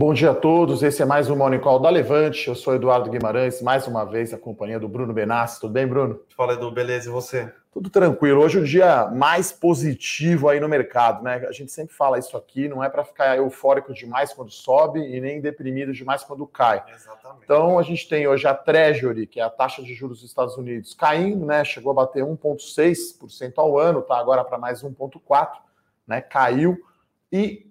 Bom dia a todos, esse é mais um Morning Call da Levante. Eu sou Eduardo Guimarães, mais uma vez a companhia do Bruno Benassi. Tudo bem, Bruno? Fala, Edu, beleza, e você? Tudo tranquilo. Hoje é o dia mais positivo aí no mercado, né? A gente sempre fala isso aqui, não é para ficar eufórico demais quando sobe e nem deprimido demais quando cai. Exatamente. Então a gente tem hoje a Treasury, que é a taxa de juros dos Estados Unidos, caindo, né? Chegou a bater 1,6% ao ano, tá agora para mais 1,4%, né? Caiu. E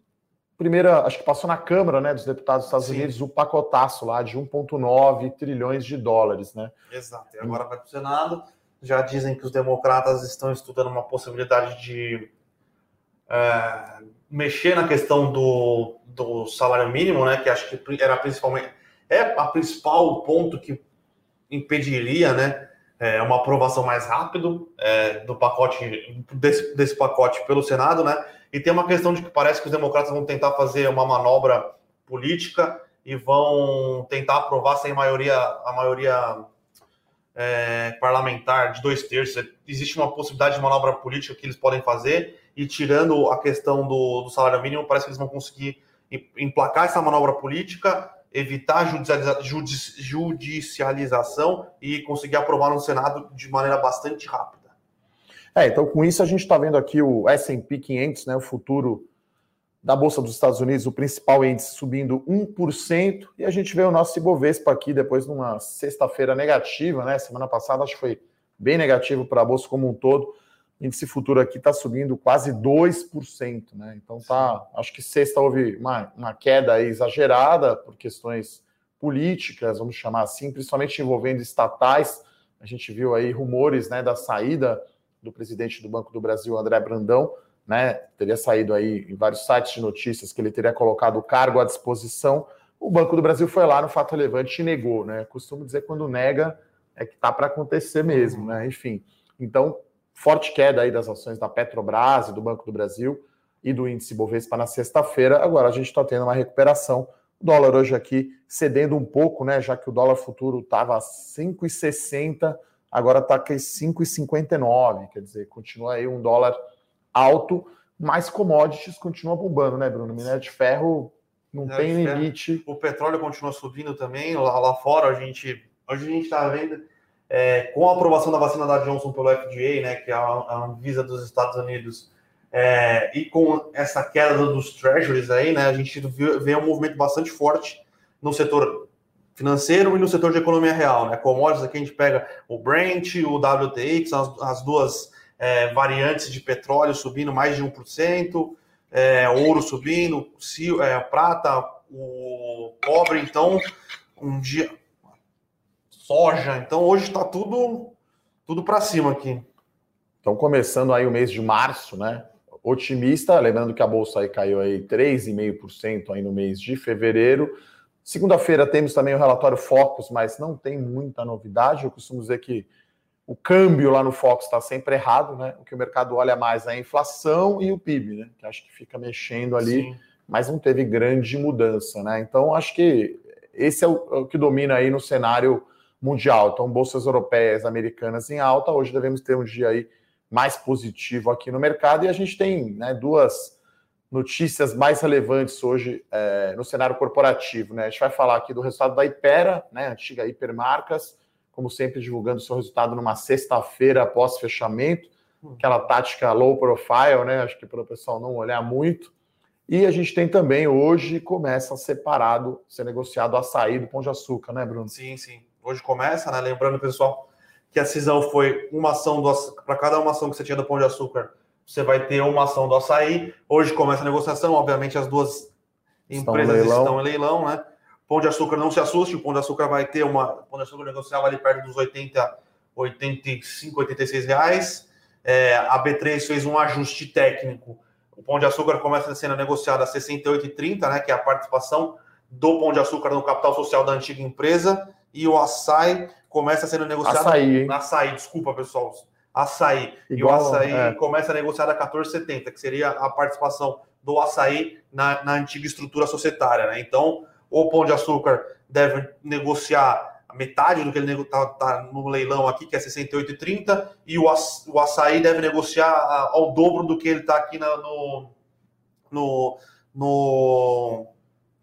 primeira, acho que passou na Câmara né, dos Deputados dos Estados Sim. Unidos o pacotaço lá de 1,9 trilhões de dólares, né? Exato. E agora vai para o Senado. Já dizem que os democratas estão estudando uma possibilidade de é, mexer na questão do, do salário mínimo, né? Que acho que era principalmente é a principal ponto que impediria, né? É, uma aprovação mais rápido é, do pacote desse, desse pacote pelo Senado, né? E tem uma questão de que parece que os democratas vão tentar fazer uma manobra política e vão tentar aprovar sem maioria a maioria é, parlamentar de dois terços. Existe uma possibilidade de manobra política que eles podem fazer e tirando a questão do, do salário mínimo, parece que eles vão conseguir emplacar essa manobra política, evitar a judicialização e conseguir aprovar no Senado de maneira bastante rápida. É, então com isso a gente está vendo aqui o S&P 500, né, o futuro da Bolsa dos Estados Unidos, o principal índice subindo 1%, e a gente vê o nosso Ibovespa aqui depois numa sexta-feira negativa, né, semana passada acho que foi bem negativo para a Bolsa como um todo, o índice futuro aqui está subindo quase 2%, né, então tá, acho que sexta houve uma, uma queda exagerada por questões políticas, vamos chamar assim, principalmente envolvendo estatais, a gente viu aí rumores, né, da saída do presidente do Banco do Brasil, André Brandão, né? Teria saído aí em vários sites de notícias que ele teria colocado o cargo à disposição. O Banco do Brasil foi lá no fato relevante e negou, né? Costumo dizer quando nega é que tá para acontecer mesmo, né? Enfim, então forte queda aí das ações da Petrobras e do Banco do Brasil e do índice Bovespa na sexta-feira. Agora a gente está tendo uma recuperação. O dólar hoje aqui cedendo um pouco, né? Já que o dólar futuro estava a 5,60 agora está com 5,59, quer dizer, continua aí um dólar alto, mas commodities continua bombando, né, Bruno? Minério de ferro não Minério tem limite. O petróleo continua subindo também, lá, lá fora a gente, hoje a gente está vendo, é, com a aprovação da vacina da Johnson pelo FDA, né, que é a, a Anvisa dos Estados Unidos, é, e com essa queda dos treasuries aí, né, a gente vê um movimento bastante forte no setor financeiro e no setor de economia real, né? Commodities aqui a gente pega o Brent, o WTI, que são as, as duas é, variantes de petróleo subindo mais de 1%, é, ouro subindo, é, prata, o cobre, então, um dia. Soja, então hoje está tudo, tudo para cima aqui. Então, começando aí o mês de março, né? Otimista, lembrando que a bolsa aí caiu aí 3,5% aí no mês de fevereiro. Segunda-feira temos também o relatório Focus, mas não tem muita novidade. Eu costumo dizer que o câmbio lá no Focus está sempre errado, né? O que o mercado olha mais é a inflação e o PIB, né? Que acho que fica mexendo ali, Sim. mas não teve grande mudança, né? Então acho que esse é o, é o que domina aí no cenário mundial. Então, bolsas europeias, americanas em alta. Hoje devemos ter um dia aí mais positivo aqui no mercado e a gente tem né, duas notícias mais relevantes hoje é, no cenário corporativo. Né? A gente vai falar aqui do resultado da Ipera, né, antiga Hipermarcas, como sempre divulgando seu resultado numa sexta-feira após fechamento, aquela tática low profile, né? Acho que para o pessoal não olhar muito. E a gente tem também hoje começa separado, ser negociado a açaí do Pão de Açúcar, né, Bruno? Sim, sim. Hoje começa, né? Lembrando, pessoal, que a cisão foi uma ação para cada uma ação que você tinha do Pão de Açúcar, você vai ter uma ação do açaí. Hoje começa a negociação, obviamente as duas empresas estão, estão em leilão, né? Pão de Açúcar não se assuste, o Pão de Açúcar vai ter uma. O Pão de Açúcar negociava ali perto dos 80, 85, 86 reais. É, a B3 fez um ajuste técnico. O Pão de Açúcar começa sendo negociado a 68,30, né? Que é a participação do Pão de Açúcar no capital social da antiga empresa. E o açaí começa sendo negociado. Açaí, açaí desculpa, pessoal açaí. Igual, e o açaí é. começa a negociar a 14,70, que seria a participação do açaí na, na antiga estrutura societária. Né? Então, o Pão de Açúcar deve negociar a metade do que ele está tá no leilão aqui, que é 68,30, e o, o açaí deve negociar ao dobro do que ele está aqui na, no, no, no,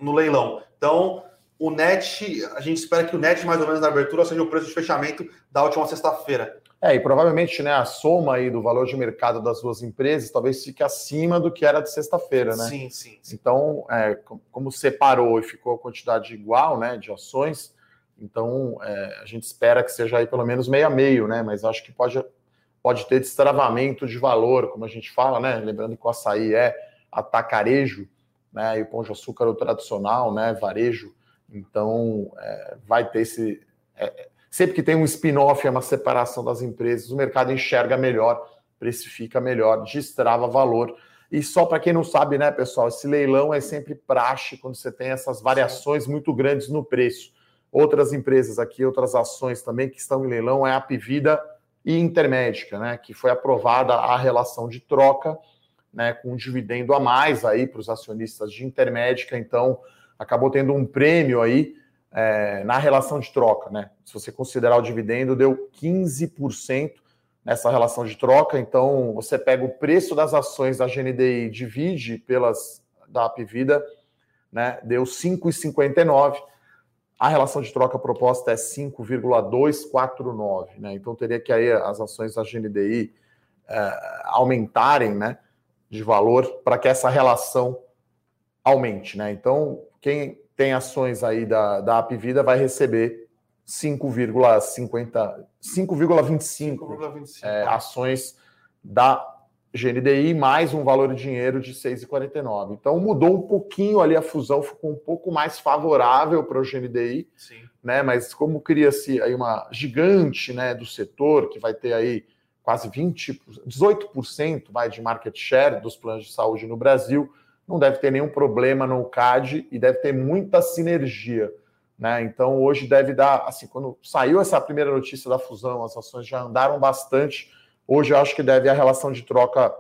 no leilão. Então, o net, a gente espera que o net, mais ou menos na abertura, seja o preço de fechamento da última sexta-feira. É, e provavelmente né, a soma aí do valor de mercado das duas empresas talvez fique acima do que era de sexta-feira, né? Sim, sim. sim. Então, é, como separou e ficou a quantidade igual né, de ações, então é, a gente espera que seja aí pelo menos meio a meio, né? Mas acho que pode, pode ter destravamento de valor, como a gente fala, né? Lembrando que o açaí é atacarejo, né? E o pão de açúcar é o tradicional, né? Varejo. Então, é, vai ter esse. É, sempre que tem um spin-off, é uma separação das empresas, o mercado enxerga melhor, precifica melhor, destrava valor. E só para quem não sabe, né, pessoal, esse leilão é sempre praxe quando você tem essas variações muito grandes no preço. Outras empresas aqui, outras ações também que estão em leilão é a Pivida e Intermédica, né, que foi aprovada a relação de troca, né, com um dividendo a mais aí para os acionistas de Intermédica, então acabou tendo um prêmio aí é, na relação de troca, né? Se você considerar o dividendo, deu 15% nessa relação de troca. Então, você pega o preço das ações da GNDI, divide pelas da Apvida, né? Deu 5,59. A relação de troca proposta é 5,249, né? Então teria que aí as ações da GNDI é, aumentarem, né? De valor para que essa relação aumente, né? Então, quem tem ações aí da, da Apvida vai receber 5,50, 5,25 é, ações da GNDI mais um valor de dinheiro de 6,49. Então mudou um pouquinho ali a fusão, ficou um pouco mais favorável para o GNDI, Sim. né? Mas como cria-se aí uma gigante, né, do setor que vai ter aí quase 20, 18% vai de market share dos planos de saúde no Brasil, não deve ter nenhum problema no CAD e deve ter muita sinergia. Né? Então, hoje deve dar, assim, quando saiu essa primeira notícia da fusão, as ações já andaram bastante. Hoje eu acho que deve a relação de troca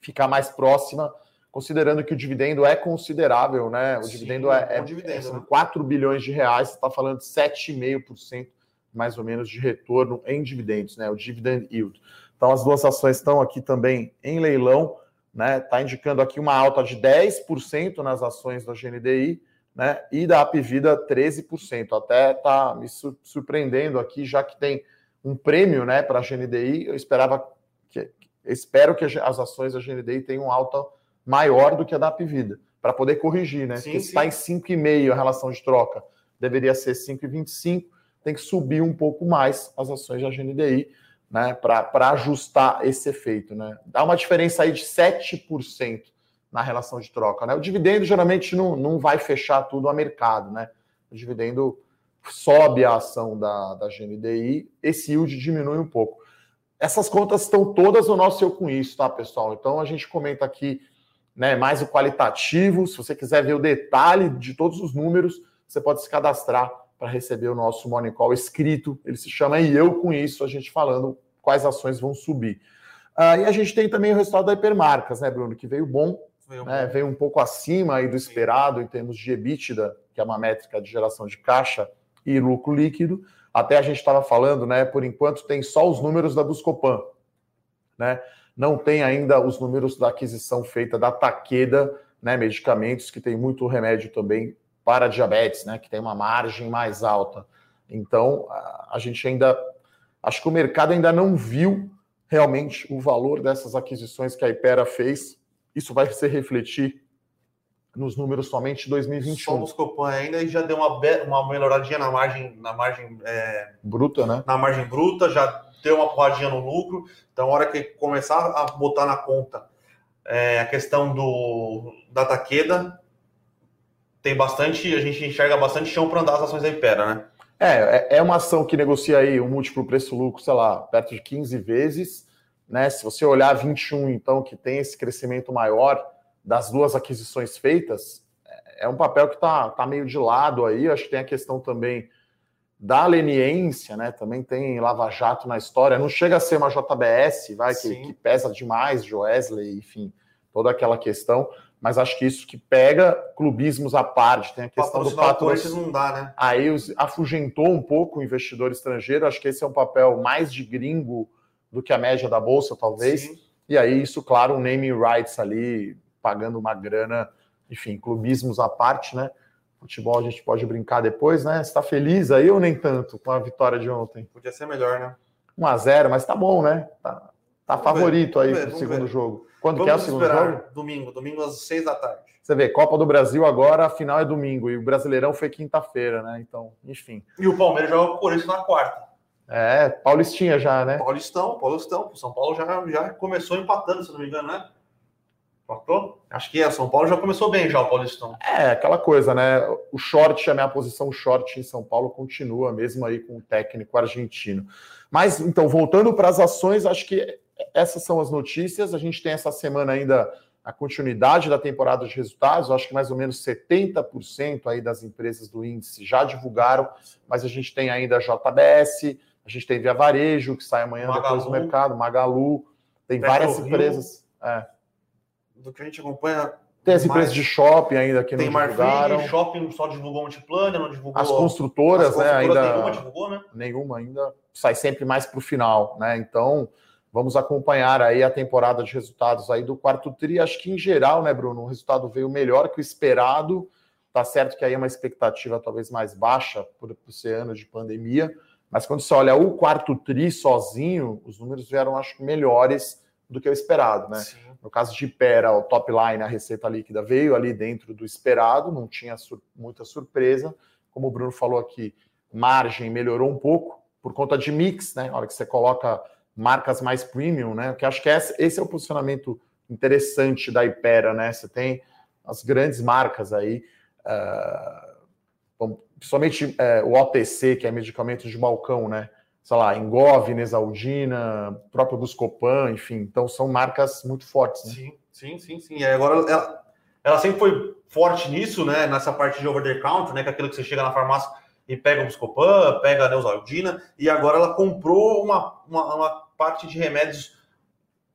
ficar mais próxima, considerando que o dividendo é considerável, né? O Sim, dividendo é, é, dividendo, é são né? 4 bilhões de reais, você está falando de 7,5% mais ou menos de retorno em dividendos, né? O dividend yield. Então, as duas ações estão aqui também em leilão né? Está indicando aqui uma alta de 10% nas ações da GNDI, né? E da Apvida 13%. Até está me surpreendendo aqui, já que tem um prêmio, né, para a GNDI. Eu esperava que espero que as ações da GNDI tenham alta maior do que a da Apvida, para poder corrigir, né? Sim, Porque está em 5,5 a relação de troca, deveria ser 5,25, tem que subir um pouco mais as ações da GNDI né, para ajustar esse efeito. Né? Dá uma diferença aí de 7% na relação de troca. Né? O dividendo geralmente não, não vai fechar tudo a mercado. Né? O dividendo sobe a ação da, da GNDI, esse yield diminui um pouco. Essas contas estão todas no nosso Eu Com Isso, tá, pessoal? Então a gente comenta aqui né, mais o qualitativo. Se você quiser ver o detalhe de todos os números, você pode se cadastrar para receber o nosso Morning Call escrito. Ele se chama E Eu Com Isso, a gente falando quais ações vão subir. Uh, e a gente tem também o resultado da Hipermarcas, né, Bruno, que veio bom, veio, né, veio um pouco acima aí do esperado em termos de EBITDA, que é uma métrica de geração de caixa e lucro líquido. Até a gente estava falando, né, por enquanto tem só os números da Buscopan, né? Não tem ainda os números da aquisição feita da Taqueda, né, medicamentos que tem muito remédio também para diabetes, né, que tem uma margem mais alta. Então, a gente ainda acho que o mercado ainda não viu realmente o valor dessas aquisições que a Ipera fez. Isso vai se refletir nos números somente de 2021. Somos Copan ainda e já deu uma, uma melhoradinha na margem, na margem é, bruta, né? Na margem bruta, já deu uma porradinha no lucro. Então, a hora que começar a botar na conta é, a questão do da taqueda, tem bastante, a gente enxerga bastante chão para andar as ações da Impera, né? É, é, é uma ação que negocia aí um múltiplo preço-lucro, sei lá, perto de 15 vezes, né? Se você olhar 21, então, que tem esse crescimento maior das duas aquisições feitas, é, é um papel que está tá meio de lado aí. Acho que tem a questão também da leniência, né? Também tem Lava Jato na história. Não chega a ser uma JBS, vai, que, que, pesa demais, Joesley, enfim, toda aquela questão mas acho que isso que pega clubismos à parte, tem a questão do patrocínio. não dá, né? Aí afugentou um pouco o investidor estrangeiro, acho que esse é um papel mais de gringo do que a média da bolsa, talvez. Sim. E aí isso, claro, um naming rights ali, pagando uma grana enfim, clubismos à parte, né? Futebol a gente pode brincar depois, né? Você está feliz aí ou nem tanto com a vitória de ontem? Podia ser melhor, né? 1 a 0 mas tá bom, né? Tá, tá favorito ver, aí para o segundo ver. jogo. Quando vamos que é o segundo esperar. jogo? Domingo, domingo às 6 da tarde. Você vê, Copa do Brasil agora, a final é domingo, e o Brasileirão foi quinta-feira, né? Então, enfim. E o Palmeiras joga com o Corinthians na quarta. É, Paulistinha já, né? Paulistão, Paulistão. O São Paulo já, já começou empatando, se não me engano, né? Acho que é. São Paulo já começou bem já o Paulistão. É, aquela coisa, né? O short, a minha posição short em São Paulo continua, mesmo aí com o técnico argentino. Mas, então, voltando para as ações, acho que essas são as notícias. A gente tem essa semana ainda a continuidade da temporada de resultados. Acho que mais ou menos 70% aí das empresas do índice já divulgaram, mas a gente tem ainda a JBS, a gente tem Via Varejo, que sai amanhã Magalu, depois do mercado, Magalu, tem Petro várias empresas. É. Do que a gente acompanha. Tem as empresas de shopping ainda que tem não divulgaram. Tem shopping só divulgou multiplano, não divulgou. As construtoras, as construtoras né? Ainda, nenhuma divulgou, né? Nenhuma ainda. Sai sempre mais para o final, né? Então, vamos acompanhar aí a temporada de resultados aí do quarto tri. Acho que em geral, né, Bruno, o resultado veio melhor que o esperado. Tá certo que aí é uma expectativa talvez mais baixa por, por ser ano de pandemia, mas quando você olha o quarto tri sozinho, os números vieram, acho que, melhores do que o esperado, né? Sim. No caso de Pera, o top line, a receita líquida veio ali dentro do esperado, não tinha sur muita surpresa. Como o Bruno falou aqui, margem melhorou um pouco por conta de mix, né? Na hora que você coloca marcas mais premium, né? Que acho que esse, é o posicionamento interessante da Ipera, né? Você tem as grandes marcas aí. Uh, principalmente é, o OTC, que é medicamento de balcão, né? Sei lá, Engov, Nesaldina, próprio Buscopan, enfim. Então são marcas muito fortes. Né? Sim, sim, sim, sim. E agora ela, ela sempre foi forte nisso, né? Nessa parte de over the counter, né? Que é aquilo que você chega na farmácia e pega o Buscopan, pega a Neusaldina, e agora ela comprou uma, uma, uma parte de remédios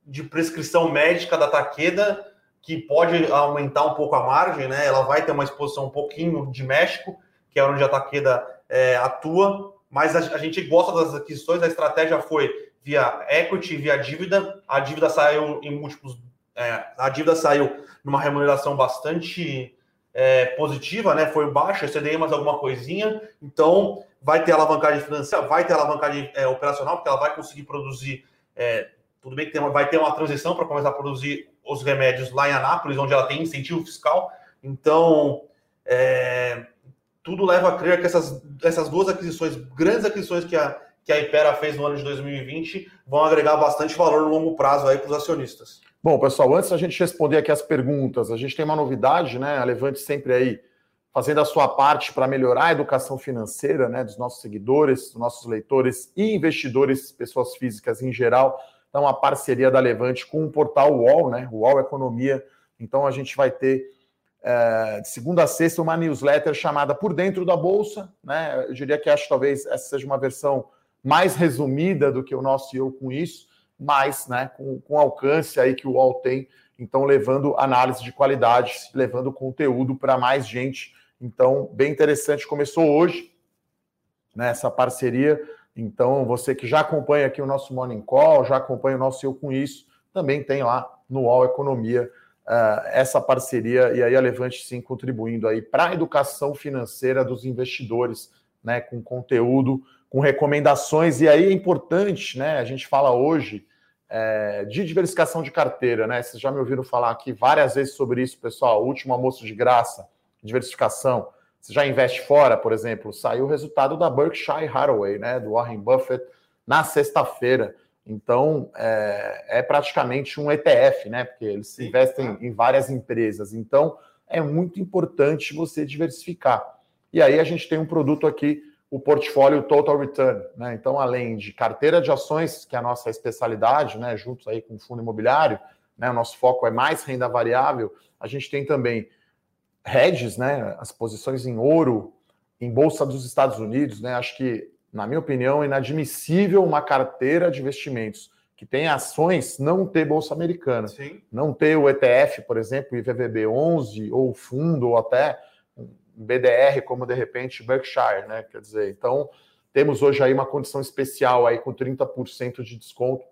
de prescrição médica da Taqueda, que pode aumentar um pouco a margem, né? Ela vai ter uma exposição um pouquinho de México, que é onde a Taqueda é, atua, mas a, a, gente gosta das aquisições, a estratégia foi via equity, via dívida, a dívida saiu em múltiplos, é, a dívida saiu numa remuneração bastante é, positiva, né? Foi baixa, CDI mais alguma coisinha, então vai ter alavancagem financeira, vai ter alavancagem é, operacional, porque ela vai conseguir produzir. É, tudo bem que tem uma, vai ter uma transição para começar a produzir os remédios lá em Anápolis, onde ela tem incentivo fiscal. Então, é, tudo leva a crer que essas, essas duas aquisições, grandes aquisições que a, que a Ipera fez no ano de 2020, vão agregar bastante valor no longo prazo aí para os acionistas. Bom, pessoal, antes da gente responder aqui as perguntas, a gente tem uma novidade, né? A Levante sempre aí fazendo a sua parte para melhorar a educação financeira né, dos nossos seguidores, dos nossos leitores e investidores, pessoas físicas em geral. Então, a parceria da Levante com o portal UOL, né? UOL Economia. Então, a gente vai ter de segunda a sexta, uma newsletter chamada Por Dentro da Bolsa. Né? Eu diria que acho talvez essa seja uma versão mais resumida do que o nosso Eu com isso, mas né, com, com alcance aí que o UOL tem, então levando análise de qualidade, levando conteúdo para mais gente. Então, bem interessante, começou hoje né, essa parceria. Então, você que já acompanha aqui o nosso Morning Call, já acompanha o nosso Eu Com Isso, também tem lá no UOL Economia uh, essa parceria e aí a Levante sim contribuindo aí para a educação financeira dos investidores, né, com conteúdo, com recomendações e aí é importante, né, a gente fala hoje é, de diversificação de carteira, né? Vocês já me ouviram falar aqui várias vezes sobre isso, pessoal. Último almoço de graça, diversificação. Você já investe fora, por exemplo, saiu o resultado da Berkshire Hathaway, né, do Warren Buffett, na sexta-feira. Então, é, é, praticamente um ETF, né? Porque eles Sim. investem em várias empresas. Então, é muito importante você diversificar. E aí a gente tem um produto aqui, o portfólio Total Return, né? Então, além de carteira de ações, que é a nossa especialidade, né? Juntos aí com o fundo imobiliário, né? O nosso foco é mais renda variável. A gente tem também hedges, né? As posições em ouro, em bolsa dos Estados Unidos, né? Acho que na minha opinião, inadmissível uma carteira de investimentos que tem ações não ter bolsa americana. Sim. Não ter o ETF, por exemplo, IVVB 11 ou fundo ou até um BDR como de repente Berkshire, né? Quer dizer, então temos hoje aí uma condição especial aí com 30% de desconto.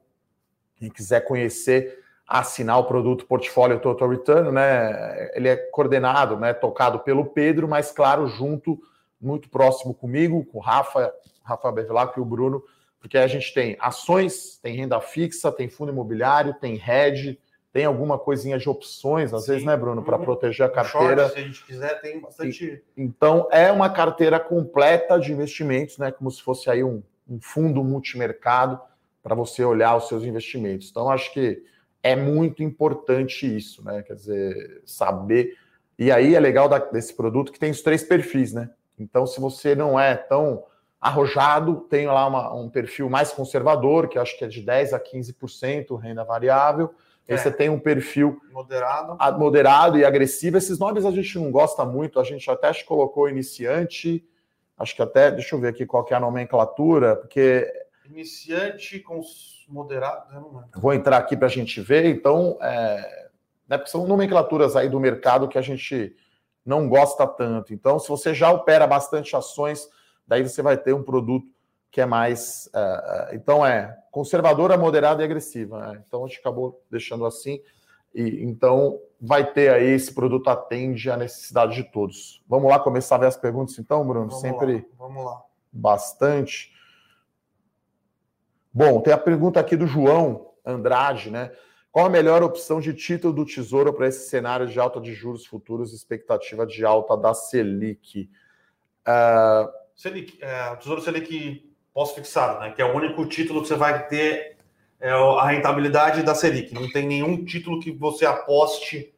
Quem quiser conhecer assinar o produto portfólio Total Return, né? Ele é coordenado, né? Tocado pelo Pedro, mas claro, junto, muito próximo comigo, com o Rafa, Rafa Bevilacqua e o Bruno, porque a gente tem ações, tem renda fixa, tem fundo imobiliário, tem hedge, tem alguma coisinha de opções, às Sim. vezes, né, Bruno, para uhum. proteger a carteira. Short, se a gente quiser, tem bastante. Então, é uma carteira completa de investimentos, né? Como se fosse aí um, um fundo multimercado para você olhar os seus investimentos. Então, acho que é muito importante isso, né? Quer dizer, saber. E aí é legal desse produto que tem os três perfis, né? Então, se você não é tão arrojado, tem lá uma, um perfil mais conservador, que acho que é de 10 a 15% renda variável. É. Aí você tem um perfil moderado. moderado e agressivo. Esses nomes a gente não gosta muito, a gente até colocou iniciante, acho que até, deixa eu ver aqui qual que é a nomenclatura, porque. Iniciante com moderado, Vou entrar aqui para a gente ver, então, é, né, porque são nomenclaturas aí do mercado que a gente não gosta tanto. Então, se você já opera bastante ações, daí você vai ter um produto que é mais. É então, é conservadora, moderada e agressiva. Né? Então, a gente acabou deixando assim. E, então, vai ter aí esse produto atende à necessidade de todos. Vamos lá começar a ver as perguntas, então, Bruno? Vamos Sempre lá, vamos lá. bastante. Bom, tem a pergunta aqui do João Andrade, né? Qual a melhor opção de título do Tesouro para esse cenário de alta de juros futuros, expectativa de alta da Selic? Uh... Selic, é, o Tesouro Selic pós-fixado, né? Que é o único título que você vai ter é, a rentabilidade da Selic. Não tem nenhum título que você aposte,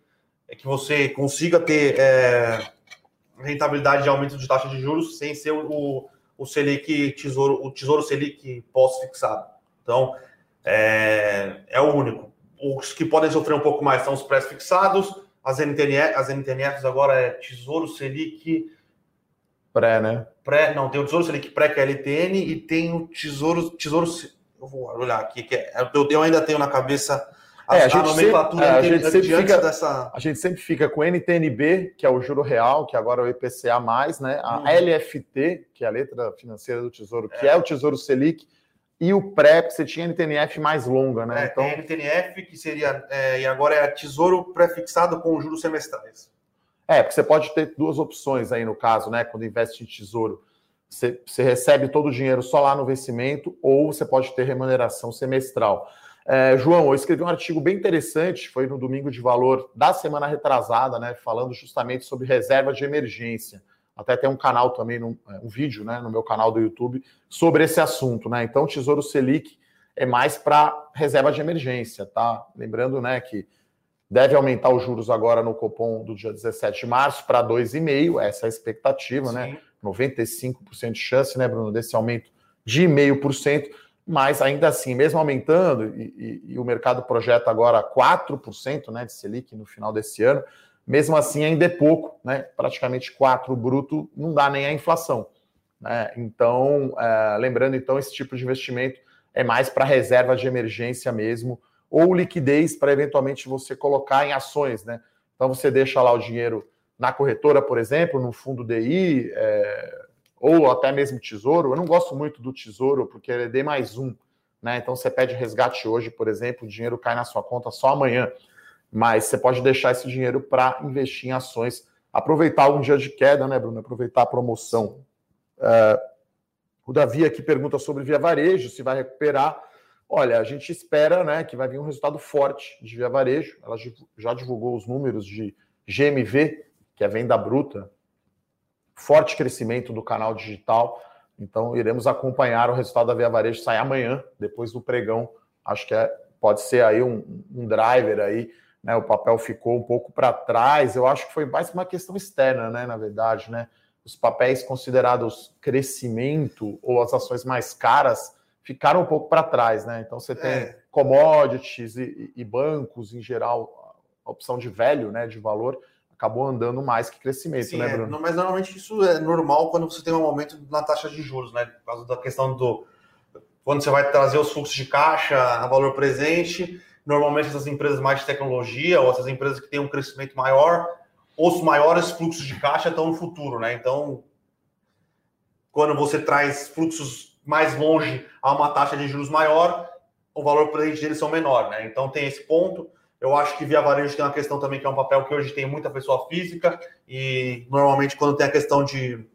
é, que você consiga ter é, rentabilidade de aumento de taxa de juros sem ser o, o Selic Tesouro, o Tesouro Selic pós-fixado. Então, é, é o único. Os que podem sofrer um pouco mais são os pré-fixados, as, NTNF, as NTNFs agora é Tesouro Selic. Pré, né? Pré, não, tem o Tesouro Selic Pré, que é LTN, e tem o Tesouro. Tesouro eu vou olhar aqui, que é, eu, eu ainda tenho na cabeça é, a, gente nomenclatura sempre, é, a, gente sempre fica, dessa... a gente sempre fica com NTNB, que é o juro real, que agora é o IPCA, né? A hum. LFT, que é a letra financeira do Tesouro, que é, é o Tesouro Selic, e o pré, você tinha NTNF mais longa, né? É, então... NTNF, que seria, é, e agora é Tesouro pré-fixado com juros semestrais. É, porque você pode ter duas opções aí no caso, né? Quando investe em tesouro. Você, você recebe todo o dinheiro só lá no vencimento, ou você pode ter remuneração semestral. É, João, eu escrevi um artigo bem interessante, foi no Domingo de Valor da semana retrasada, né, falando justamente sobre reserva de emergência. Até tem um canal também, um, é, um vídeo né, no meu canal do YouTube sobre esse assunto. Né? Então, Tesouro Selic é mais para reserva de emergência, tá? Lembrando né, que deve aumentar os juros agora no Copom do dia 17 de março para 2,5%, essa é a expectativa, né? Sim. né? 95% de chance, né, Bruno, desse aumento de 0,5% mas ainda assim, mesmo aumentando, e, e, e o mercado projeta agora 4% né, de Selic no final desse ano, mesmo assim ainda é pouco, né? praticamente 4% bruto, não dá nem a inflação. Né? Então, é, lembrando, então, esse tipo de investimento é mais para reserva de emergência mesmo, ou liquidez para eventualmente você colocar em ações. Né? Então, você deixa lá o dinheiro na corretora, por exemplo, no fundo DI, é, ou até mesmo tesouro. Eu não gosto muito do tesouro porque ele é D mais um, né? Então você pede resgate hoje, por exemplo, o dinheiro cai na sua conta só amanhã. Mas você pode deixar esse dinheiro para investir em ações, aproveitar um dia de queda, né, Bruno? Aproveitar a promoção. Uh, o Davi aqui pergunta sobre Via Varejo, se vai recuperar. Olha, a gente espera né, que vai vir um resultado forte de Via Varejo. Ela já divulgou os números de GMV, que é venda bruta, forte crescimento do canal digital. Então, iremos acompanhar o resultado da Via Varejo sair amanhã, depois do pregão. Acho que é, pode ser aí um, um driver aí. Né? O papel ficou um pouco para trás. Eu acho que foi mais uma questão externa, né? Na verdade, né? Os papéis considerados crescimento ou as ações mais caras ficaram um pouco para trás, né? Então você tem é. commodities e, e, bancos em geral, a opção de velho, né? De valor acabou andando mais que crescimento, Sim, né, é, Bruno? É, mas normalmente isso é normal quando você tem um aumento na taxa de juros, né? Por causa da questão do. Quando você vai trazer os fluxos de caixa a valor presente, normalmente essas empresas mais de tecnologia ou essas empresas que têm um crescimento maior, os maiores fluxos de caixa estão no futuro, né? Então, quando você traz fluxos mais longe a uma taxa de juros maior, o valor presente deles são menor, né? Então tem esse ponto. Eu acho que via varejo tem uma questão também que é um papel que hoje tem muita pessoa física e normalmente quando tem a questão de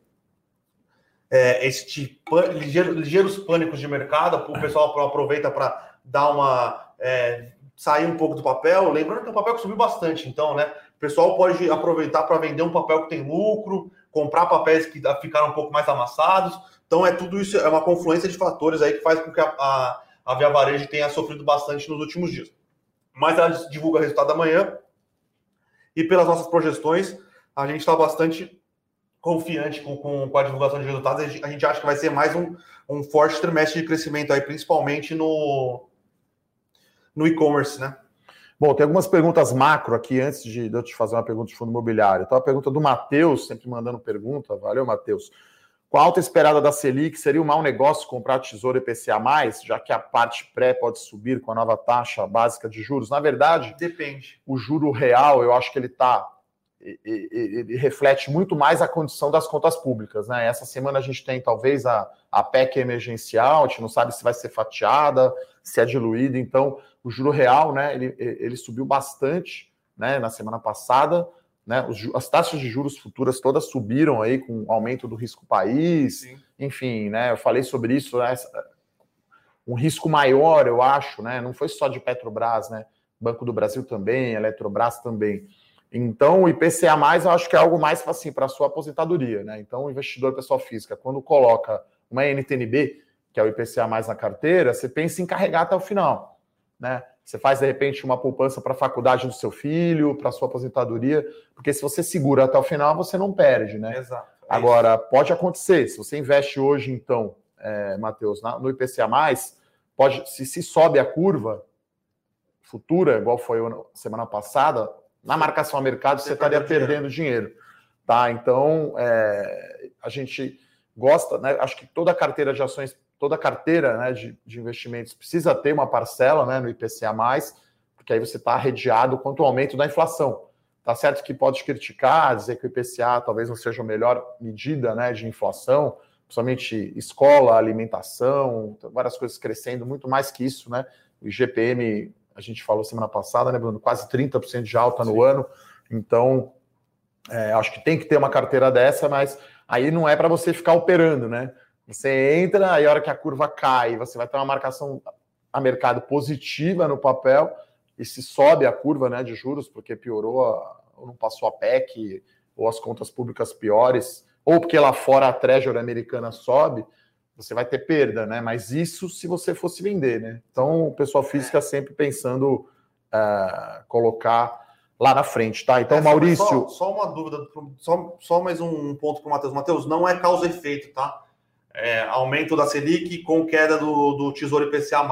é, este ligeiro, ligeiros pânicos de mercado, o pessoal aproveita para dar uma é, sair um pouco do papel. Lembrando que é um papel que subiu bastante, então, né? O pessoal pode aproveitar para vender um papel que tem lucro, comprar papéis que ficaram um pouco mais amassados. Então, é tudo isso, é uma confluência de fatores aí que faz com que a, a, a Via Varejo tenha sofrido bastante nos últimos dias. Mas ela divulga o resultado amanhã e pelas nossas projeções, a gente está bastante confiante com, com, com, a divulgação de resultados. A gente acha que vai ser mais um, um forte trimestre de crescimento aí, principalmente no, no e-commerce, né? Bom, tem algumas perguntas macro aqui antes de eu te fazer uma pergunta de fundo imobiliário. Então, a pergunta do Matheus, sempre mandando pergunta. Valeu, Matheus. Com a alta esperada da Selic, seria um mau negócio comprar Tesouro IPCA+, já que a parte pré pode subir com a nova taxa básica de juros? Na verdade, depende. O juro real, eu acho que ele está ele reflete muito mais a condição das contas públicas. Né? Essa semana a gente tem talvez a, a PEC emergencial, a gente não sabe se vai ser fatiada, se é diluída, então o juro real né, ele, ele subiu bastante né, na semana passada. Né, os, as taxas de juros futuras todas subiram aí com o aumento do risco país, Sim. enfim, né, eu falei sobre isso, né, um risco maior, eu acho, né, não foi só de Petrobras, né, Banco do Brasil também, Eletrobras também. Então, o IPCA, eu acho que é algo mais assim, para a sua aposentadoria. Né? Então, o investidor pessoa física, quando coloca uma NTNB, que é o IPCA na carteira, você pensa em carregar até o final. Né? Você faz, de repente, uma poupança para a faculdade do seu filho, para a sua aposentadoria, porque se você segura até o final, você não perde. Né? Exato. É Agora, pode acontecer, se você investe hoje, então, é, Matheus, no IPCA, pode, se, se sobe a curva futura, igual foi semana passada, na marcação a mercado você, estaria perdendo dinheiro. Tá? Então, é, a gente gosta, né? Acho que toda carteira de ações, toda carteira né, de, de investimentos precisa ter uma parcela né, no IPCA, porque aí você está arrediado quanto ao aumento da inflação. Tá certo que pode criticar, dizer que o IPCA talvez não seja a melhor medida né, de inflação, principalmente escola, alimentação, várias coisas crescendo, muito mais que isso, né? O IGPM a gente falou semana passada, né, Bruno? Quase 30% de alta Sim. no ano. Então, é, acho que tem que ter uma carteira dessa, mas aí não é para você ficar operando, né? Você entra, aí a hora que a curva cai, você vai ter uma marcação a mercado positiva no papel, e se sobe a curva né, de juros, porque piorou, ou não passou a PEC, ou as contas públicas piores, ou porque lá fora a Treasury americana sobe, você vai ter perda, né? Mas isso se você fosse vender, né? Então, o pessoal física sempre pensando uh, colocar lá na frente, tá? Então, é, Maurício. Só, só, uma dúvida, só, só mais um ponto para o Matheus. Matheus, não é causa efeito, tá? É, aumento da Selic com queda do, do Tesouro IPCA.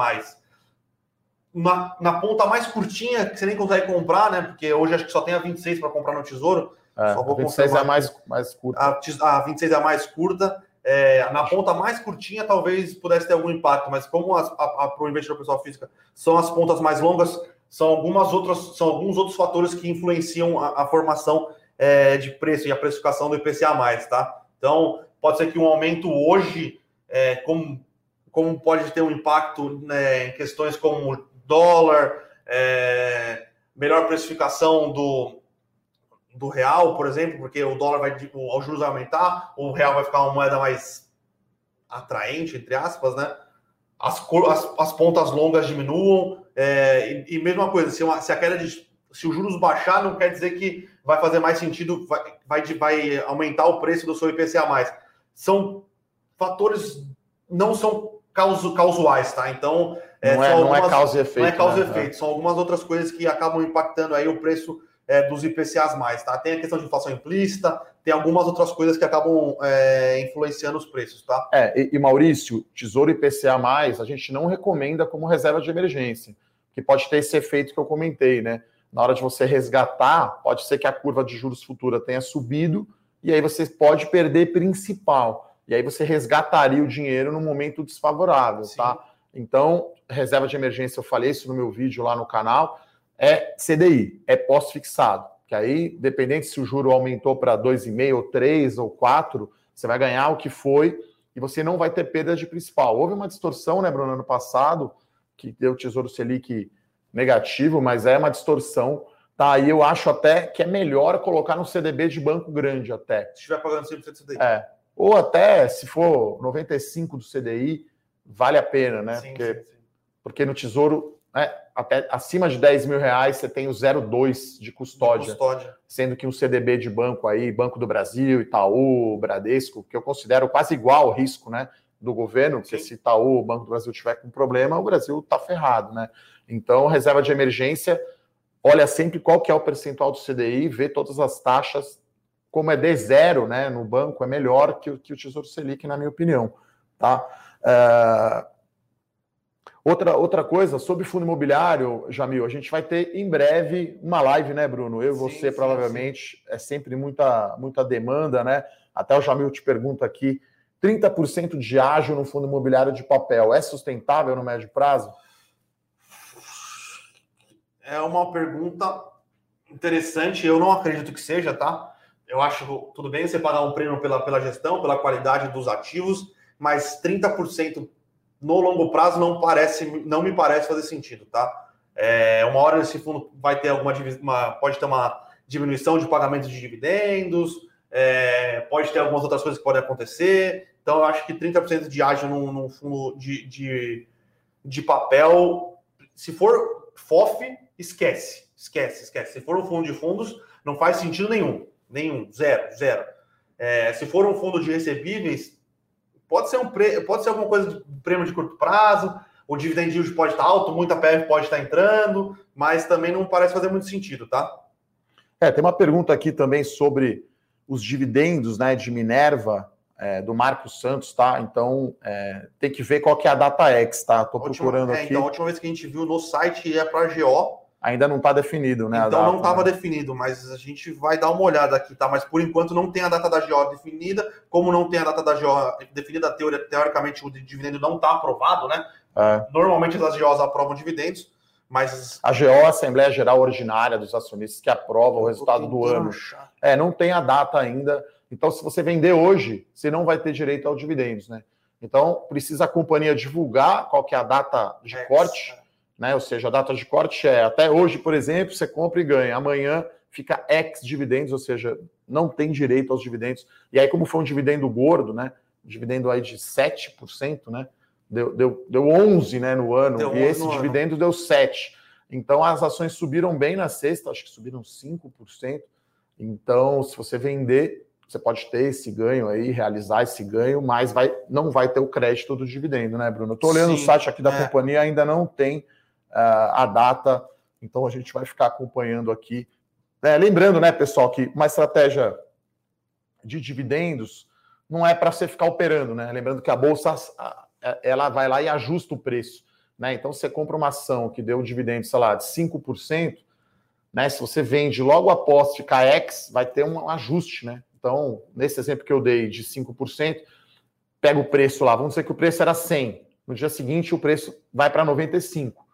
Na, na ponta mais curtinha, que você nem consegue comprar, né? Porque hoje acho que só tem a 26 para comprar no Tesouro. É, só vou a 26 é a mais, mais curta. A, a 26 é a mais curta. É, na ponta mais curtinha, talvez pudesse ter algum impacto, mas como para o investidor pessoal física são as pontas mais longas, são algumas outras, são alguns outros fatores que influenciam a, a formação é, de preço e a precificação do IPCA+, tá? Então, pode ser que um aumento hoje, é, como, como pode ter um impacto né, em questões como dólar, é, melhor precificação do, do real, por exemplo, porque o dólar vai, tipo, os juros vai aumentar, o real vai ficar uma moeda mais atraente, entre aspas, né? As, as, as pontas longas diminuam, é, e, e, mesma coisa, se, uma, se a queda de. Se os juros baixar, não quer dizer que vai fazer mais sentido, vai, vai, vai aumentar o preço do seu IPCA mais. São fatores, não são causo, causuais, tá? Então. É, não, é, algumas, não é causa e efeito. Não é causa né? e efeito, são algumas outras coisas que acabam impactando aí o preço é, dos IPCAs mais, tá? Tem a questão de inflação implícita, tem algumas outras coisas que acabam é, influenciando os preços, tá? É, e, e, Maurício, Tesouro IPCA mais, a gente não recomenda como reserva de emergência, que pode ter esse efeito que eu comentei, né? Na hora de você resgatar, pode ser que a curva de juros futura tenha subido e aí você pode perder principal. E aí você resgataria o dinheiro no momento desfavorável, Sim. tá? Então, reserva de emergência, eu falei isso no meu vídeo lá no canal é CDI, é pós-fixado. Que aí, dependente se o juro aumentou para 2,5 ou 3 ou 4, você vai ganhar o que foi e você não vai ter perda de principal. Houve uma distorção, né, Bruno, ano passado, que deu o Tesouro Selic negativo, mas é uma distorção. Tá, aí eu acho até que é melhor colocar no CDB de banco grande até. Se estiver pagando 100% do CDI. É. Ou até, se for 95 do CDI, vale a pena, né? Sim, porque, sim, sim. porque no Tesouro, né, até acima de 10 mil reais, você tem o 0,2 de custódia, Custódia. sendo que um CDB de banco aí, Banco do Brasil, Itaú, Bradesco, que eu considero quase igual ao risco, né? Do governo, porque se Itaú, o Banco do Brasil tiver com problema, o Brasil tá ferrado, né? Então, reserva de emergência, olha sempre qual que é o percentual do CDI, vê todas as taxas, como é de zero, né, no banco, é melhor que, o- que o Tesouro Selic, na minha opinião, tá? É, Outra, outra coisa, sobre fundo imobiliário, Jamil, a gente vai ter em breve uma live, né, Bruno? Eu e Sim, você, sim, provavelmente, é sempre muita, muita demanda, né? Até o Jamil te pergunta aqui: 30% de ágio no fundo imobiliário de papel é sustentável no médio prazo? É uma pergunta interessante. Eu não acredito que seja, tá? Eu acho tudo bem você pagar um prêmio pela, pela gestão, pela qualidade dos ativos, mas 30% no longo prazo não parece, não me parece fazer sentido, tá? É, uma hora esse fundo vai ter alguma uma, pode ter uma diminuição de pagamento de dividendos, é, pode ter algumas outras coisas que podem acontecer. Então, eu acho que 30% de ágio num, num fundo de, de, de papel, se for FOF, esquece, esquece, esquece. Se for um fundo de fundos, não faz sentido nenhum, nenhum, zero, zero. É, se for um fundo de recebíveis, pode ser um pre... pode ser alguma coisa de prêmio de curto prazo, o dividend yield pode estar alto, muita PF pode estar entrando, mas também não parece fazer muito sentido, tá? É, tem uma pergunta aqui também sobre os dividendos né, de Minerva, é, do Marcos Santos, tá? Então, é, tem que ver qual que é a data X, tá? Tô última- procurando é, aqui. Então, a última vez que a gente viu no site é para GO, Ainda não está definido, né? a então não estava né? definido, mas a gente vai dar uma olhada aqui, tá? Mas por enquanto não tem a data da GO definida, como não tem a data da GO definida, teori- teoricamente o dividendo não está aprovado, né? É. Normalmente as GOs aprovam dividendos, mas A GO, Assembleia Geral Ordinária dos Acionistas, que aprova o resultado do ano. É, não tem a data ainda. Então, se você vender hoje, você não vai ter direito ao dividendos, né? Então, precisa a companhia divulgar qual que é a data de É, corte, né? Ou seja, a data de corte é até hoje, por exemplo, você compra e ganha. Amanhã fica ex dividendos, ou seja, não tem direito aos dividendos. E aí, como foi um dividendo gordo, né? Um dividendo aí de 7%, né? Deu, deu, deu 11 né, no ano, Deu e 11 esse no ano. dividendo deu 7. Então as ações subiram bem na sexta, acho que subiram 5%. Então, se você vender, você pode ter esse ganho aí, realizar esse ganho, mas vai, não vai ter o crédito do dividendo, né, Bruno? Eu tô olhando Sim, o site aqui da é. companhia, ainda não tem a data, então a gente vai ficar acompanhando aqui. É, lembrando, né, pessoal, que uma estratégia de dividendos não é para você ficar operando, né? Lembrando que a bolsa ela vai lá e ajusta o preço, né? Então você compra uma ação que deu um dividendo, sei lá, de 5%, né? Se você vende logo após ficar X, vai ter um ajuste, né? Então, nesse exemplo que eu dei de 5%, pega o preço lá, vamos dizer que o preço era 100. No dia seguinte o preço vai para 95.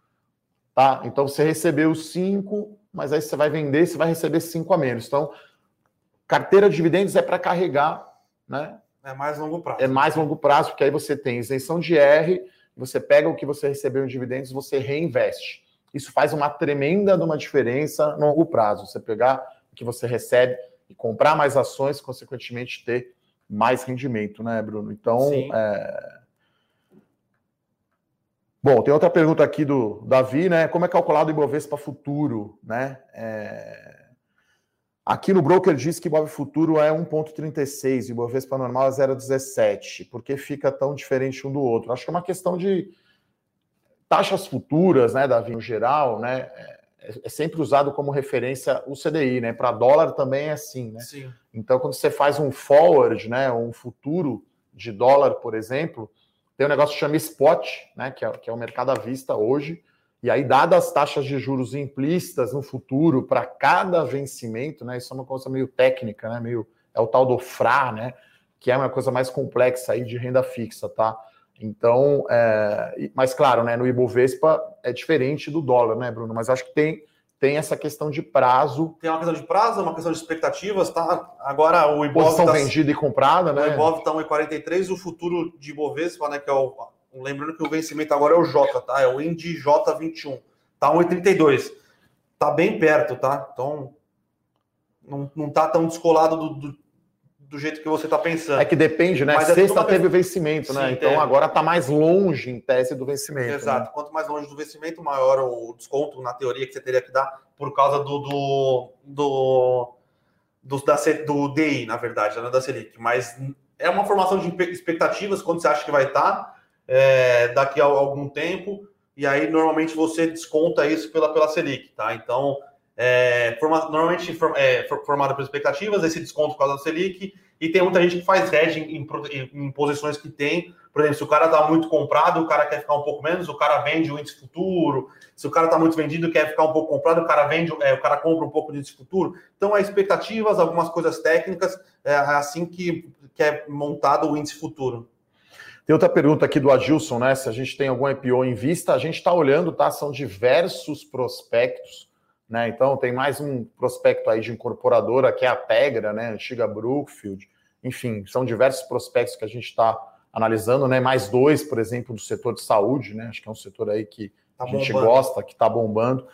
Tá? Então você recebeu 5, mas aí você vai vender, você vai receber 5 a menos. Então, carteira de dividendos é para carregar, né? É mais longo prazo. É mais longo prazo, porque aí você tem isenção de R, você pega o que você recebeu em dividendos, você reinveste. Isso faz uma tremenda uma diferença no longo prazo. Você pegar o que você recebe e comprar mais ações, consequentemente ter mais rendimento, né, Bruno? Então, Sim. é... bom, tem outra pergunta aqui do Davi, né? Como é calculado o Ibovespa futuro, né? É... Aqui no broker diz que Ibov futuro é 1,36 e Ibovespa normal é 0,17. Por que fica tão diferente um do outro? Acho que é uma questão de taxas futuras, né, Davi, no geral, né? É, é sempre usado como referência o CDI, né? Para dólar também é assim, né? Sim. Então, quando você faz um forward, né, um futuro de dólar, por exemplo, tem um negócio que chama spot, né, que é, que é o mercado à vista hoje. E aí, dadas as taxas de juros implícitas no futuro para cada vencimento, né, isso é uma coisa meio técnica, né, meio é o tal do FRA, né, que é uma coisa mais complexa aí de renda fixa, tá? Então, é, mas claro, né, no Ibovespa é diferente do dólar, né, Bruno? Mas acho que tem, tem essa questão de prazo, Tem uma questão de prazo, uma questão de expectativas, tá? Agora o Ibov posição tá, vendida e comprada, o né? Ibov está 1,43, o futuro de Ibovespa, né, que é o lembrando que o vencimento agora é o J, tá? É o INDI J21. Tá 1,32. Tá bem perto, tá? Então não, não tá tão descolado do, do, do jeito que você está pensando. É que depende, né? Mas é Sexta é teve o vencimento, né? Sim, então teve. agora está mais longe em tese do vencimento. Né? Exato. Né? Quanto mais longe do vencimento, maior o desconto na teoria que você teria que dar por causa do do, do, do, da, do DI, na verdade, não é da Selic. Mas é uma formação de expectativas quando você acha que vai estar é, daqui a algum tempo. E aí, normalmente, você desconta isso pela, pela Selic, tá? Então, é, forma, normalmente é, formada por expectativas, esse desconto por causa da Selic, e tem muita gente que faz hedging em, em, em posições que tem. Por exemplo, se o cara está muito comprado, o cara quer ficar um pouco menos, o cara vende o índice futuro. Se o cara está muito vendido, quer ficar um pouco comprado, o cara vende, é, o cara compra um pouco de índice futuro. Então, é expectativas, algumas coisas técnicas, é assim que, que é montado o índice futuro. Tem outra pergunta aqui do Adilson, né? Se a gente tem algum IPO em vista, a gente está olhando, tá? São diversos prospectos né? Então tem mais um prospecto aí de incorporadora que é a Tegra, né? Antiga Brookfield. Enfim, são diversos prospectos que a gente está analisando, né? Mais dois, por exemplo, do setor de saúde, né? Acho que é um setor aí que tá a gente bombando. gosta, que está bombando.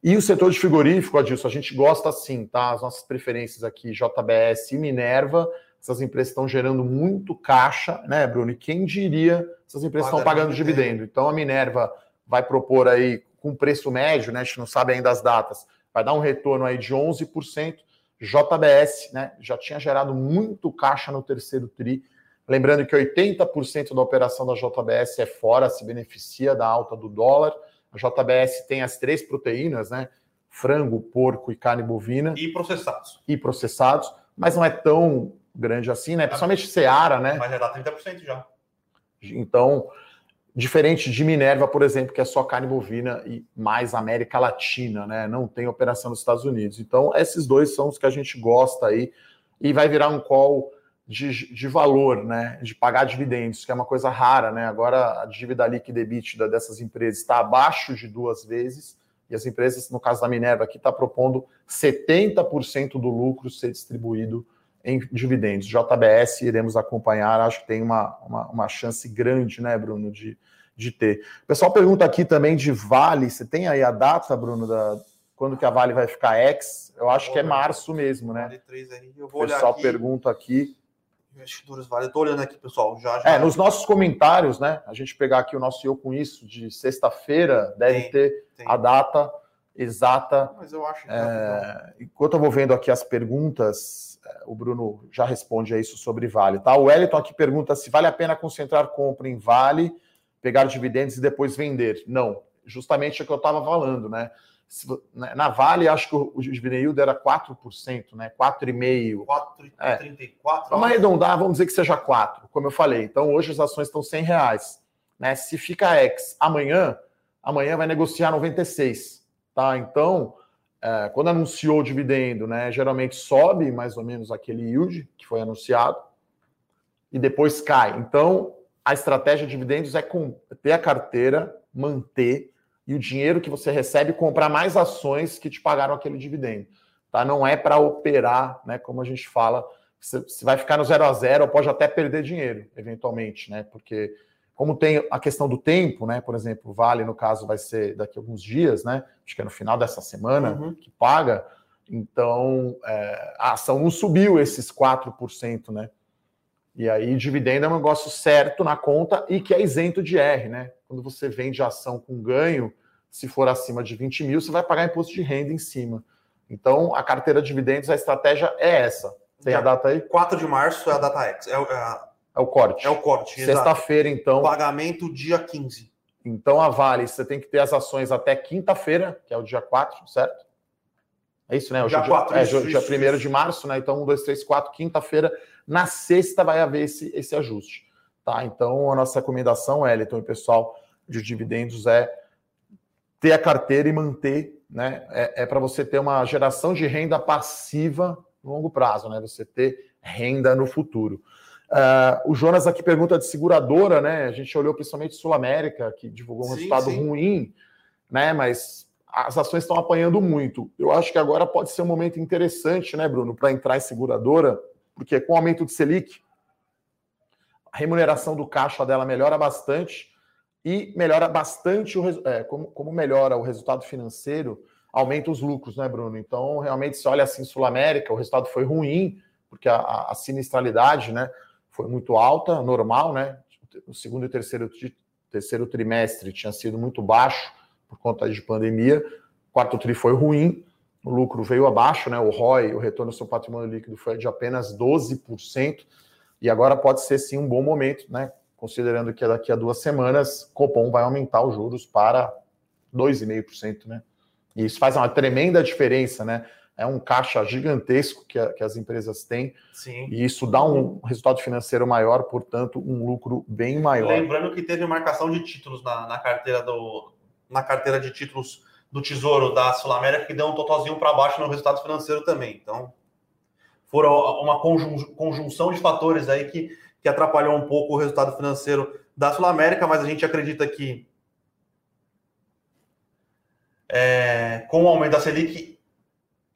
E o setor de frigorífico, Adilson, a gente gosta sim, tá? As nossas preferências aqui, JBS e Minerva, essas empresas estão gerando muito caixa, né, Bruno? E quem diria essas empresas estão pagando dividendo? Então a Minerva vai propor aí com preço médio, né? A gente não sabe ainda as datas, vai dar um retorno aí de 11%. JBS, né? Já tinha gerado muito caixa no terceiro TRI. Lembrando que 80% da operação da JBS é fora, se beneficia da alta do dólar. A JBS tem as três proteínas, né? Frango, porco e carne bovina. E processados. E processados, mas não é tão grande assim, né? Principalmente Seara, né? Mas já dá 30% já. Então, Diferente de Minerva, por exemplo, que é só carne bovina e mais América Latina, né? Não tem operação nos Estados Unidos. Então, esses dois são os que a gente gosta aí e vai virar um call de, de valor, né? De pagar dividendos, que é uma coisa rara, né? Agora a dívida líquida dessas empresas está abaixo de duas vezes e as empresas, no caso da Minerva, aqui está propondo 70% do lucro ser distribuído em dividendos. JBS iremos acompanhar, acho que tem uma, uma, uma, chance grande, né, Bruno, de, de ter. O pessoal pergunta aqui também de Vale, você tem aí a data, Bruno, da, quando que a Vale vai ficar ex? Eu acho que é março mesmo, né? Vale 3 aí, eu vou o pessoal aqui. pergunta aqui. Investidores Vale, eu tô olhando aqui, pessoal. Já, já... É, nos nossos comentários, né? A gente pegar aqui o nosso Eu Com Isso de sexta-feira, deve tem, ter tem. a data exata. Mas eu acho que. É... Enquanto eu vou vendo aqui as perguntas, o Bruno já responde a isso sobre Vale. Tá? O Wellington aqui pergunta se vale a pena concentrar compra em Vale, pegar dividendos e depois vender. Não, justamente é o que eu estava falando, né? né? Na Vale, acho que o dividend yield era 4%, né? 4,5%. 4,34%. É. Vamos arredondar, vamos dizer que seja 4%, como eu falei. Então, hoje as ações estão 100 reais. Né? Se fica X amanhã, amanhã vai negociar 96. Tá? Então, é, quando anunciou o dividendo, né, geralmente sobe mais ou menos aquele yield que foi anunciado e depois cai. Então, a estratégia de dividendos é ter a carteira, manter e o dinheiro que você recebe comprar mais ações que te pagaram aquele dividendo. Tá? Não é para operar, né, como a gente fala, você vai ficar no zero a zero ou pode até perder dinheiro, eventualmente, né? Porque como tem a questão do tempo, né? Por exemplo, Vale, no caso, vai ser daqui a alguns dias, né? Acho que é no final dessa semana uhum. que paga. Então, é, a ação não subiu esses 4%, né? E aí, dividendo é um negócio certo na conta e que é isento de R, né? Quando você vende ação com ganho, se for acima de 20 mil, você vai pagar imposto de renda em cima. Então, a carteira de dividendos, a estratégia é essa. Tem a data aí? 4 de março é a data X. É, a é o corte. É o corte. Sexta-feira, então. Pagamento dia 15. Então, a Vale, você tem que ter as ações até quinta-feira, que é o dia 4, certo? É isso, né? O dia, dia 4, é, isso, dia, dia 1 de março, né? Então, 1, 2, 3, 4, quinta-feira. Na sexta vai haver esse, esse ajuste. Tá? Então, a nossa recomendação, Eliton e pessoal de dividendos, é ter a carteira e manter, né? É, é para você ter uma geração de renda passiva no longo prazo, né? Você ter renda no futuro. Uh, o Jonas aqui pergunta de seguradora, né? A gente olhou principalmente Sul América, que divulgou um sim, resultado sim. ruim, né? Mas as ações estão apanhando muito. Eu acho que agora pode ser um momento interessante, né, Bruno, para entrar em seguradora, porque com o aumento de Selic, a remuneração do caixa dela melhora bastante e melhora bastante o é, como, como melhora o resultado financeiro, aumenta os lucros, né, Bruno? Então, realmente, se olha assim, Sul América, o resultado foi ruim, porque a, a sinistralidade, né, foi muito alta, normal, né? O segundo e terceiro, terceiro trimestre tinha sido muito baixo por conta de pandemia, quarto tri foi ruim, o lucro veio abaixo, né? O ROI, o retorno seu patrimônio líquido, foi de apenas 12%, e agora pode ser sim um bom momento, né? considerando que daqui a duas semanas Copom vai aumentar os juros para 2,5%, né? E isso faz uma tremenda diferença, né? É um caixa gigantesco que, a, que as empresas têm. Sim. E isso dá um resultado financeiro maior, portanto, um lucro bem maior. Lembrando que teve marcação de títulos na, na carteira do na carteira de títulos do Tesouro da Sul América que deu um totalzinho para baixo no resultado financeiro também. Então, foram uma conjunção de fatores aí que que atrapalhou um pouco o resultado financeiro da Sul América, mas a gente acredita que é, com o aumento da Selic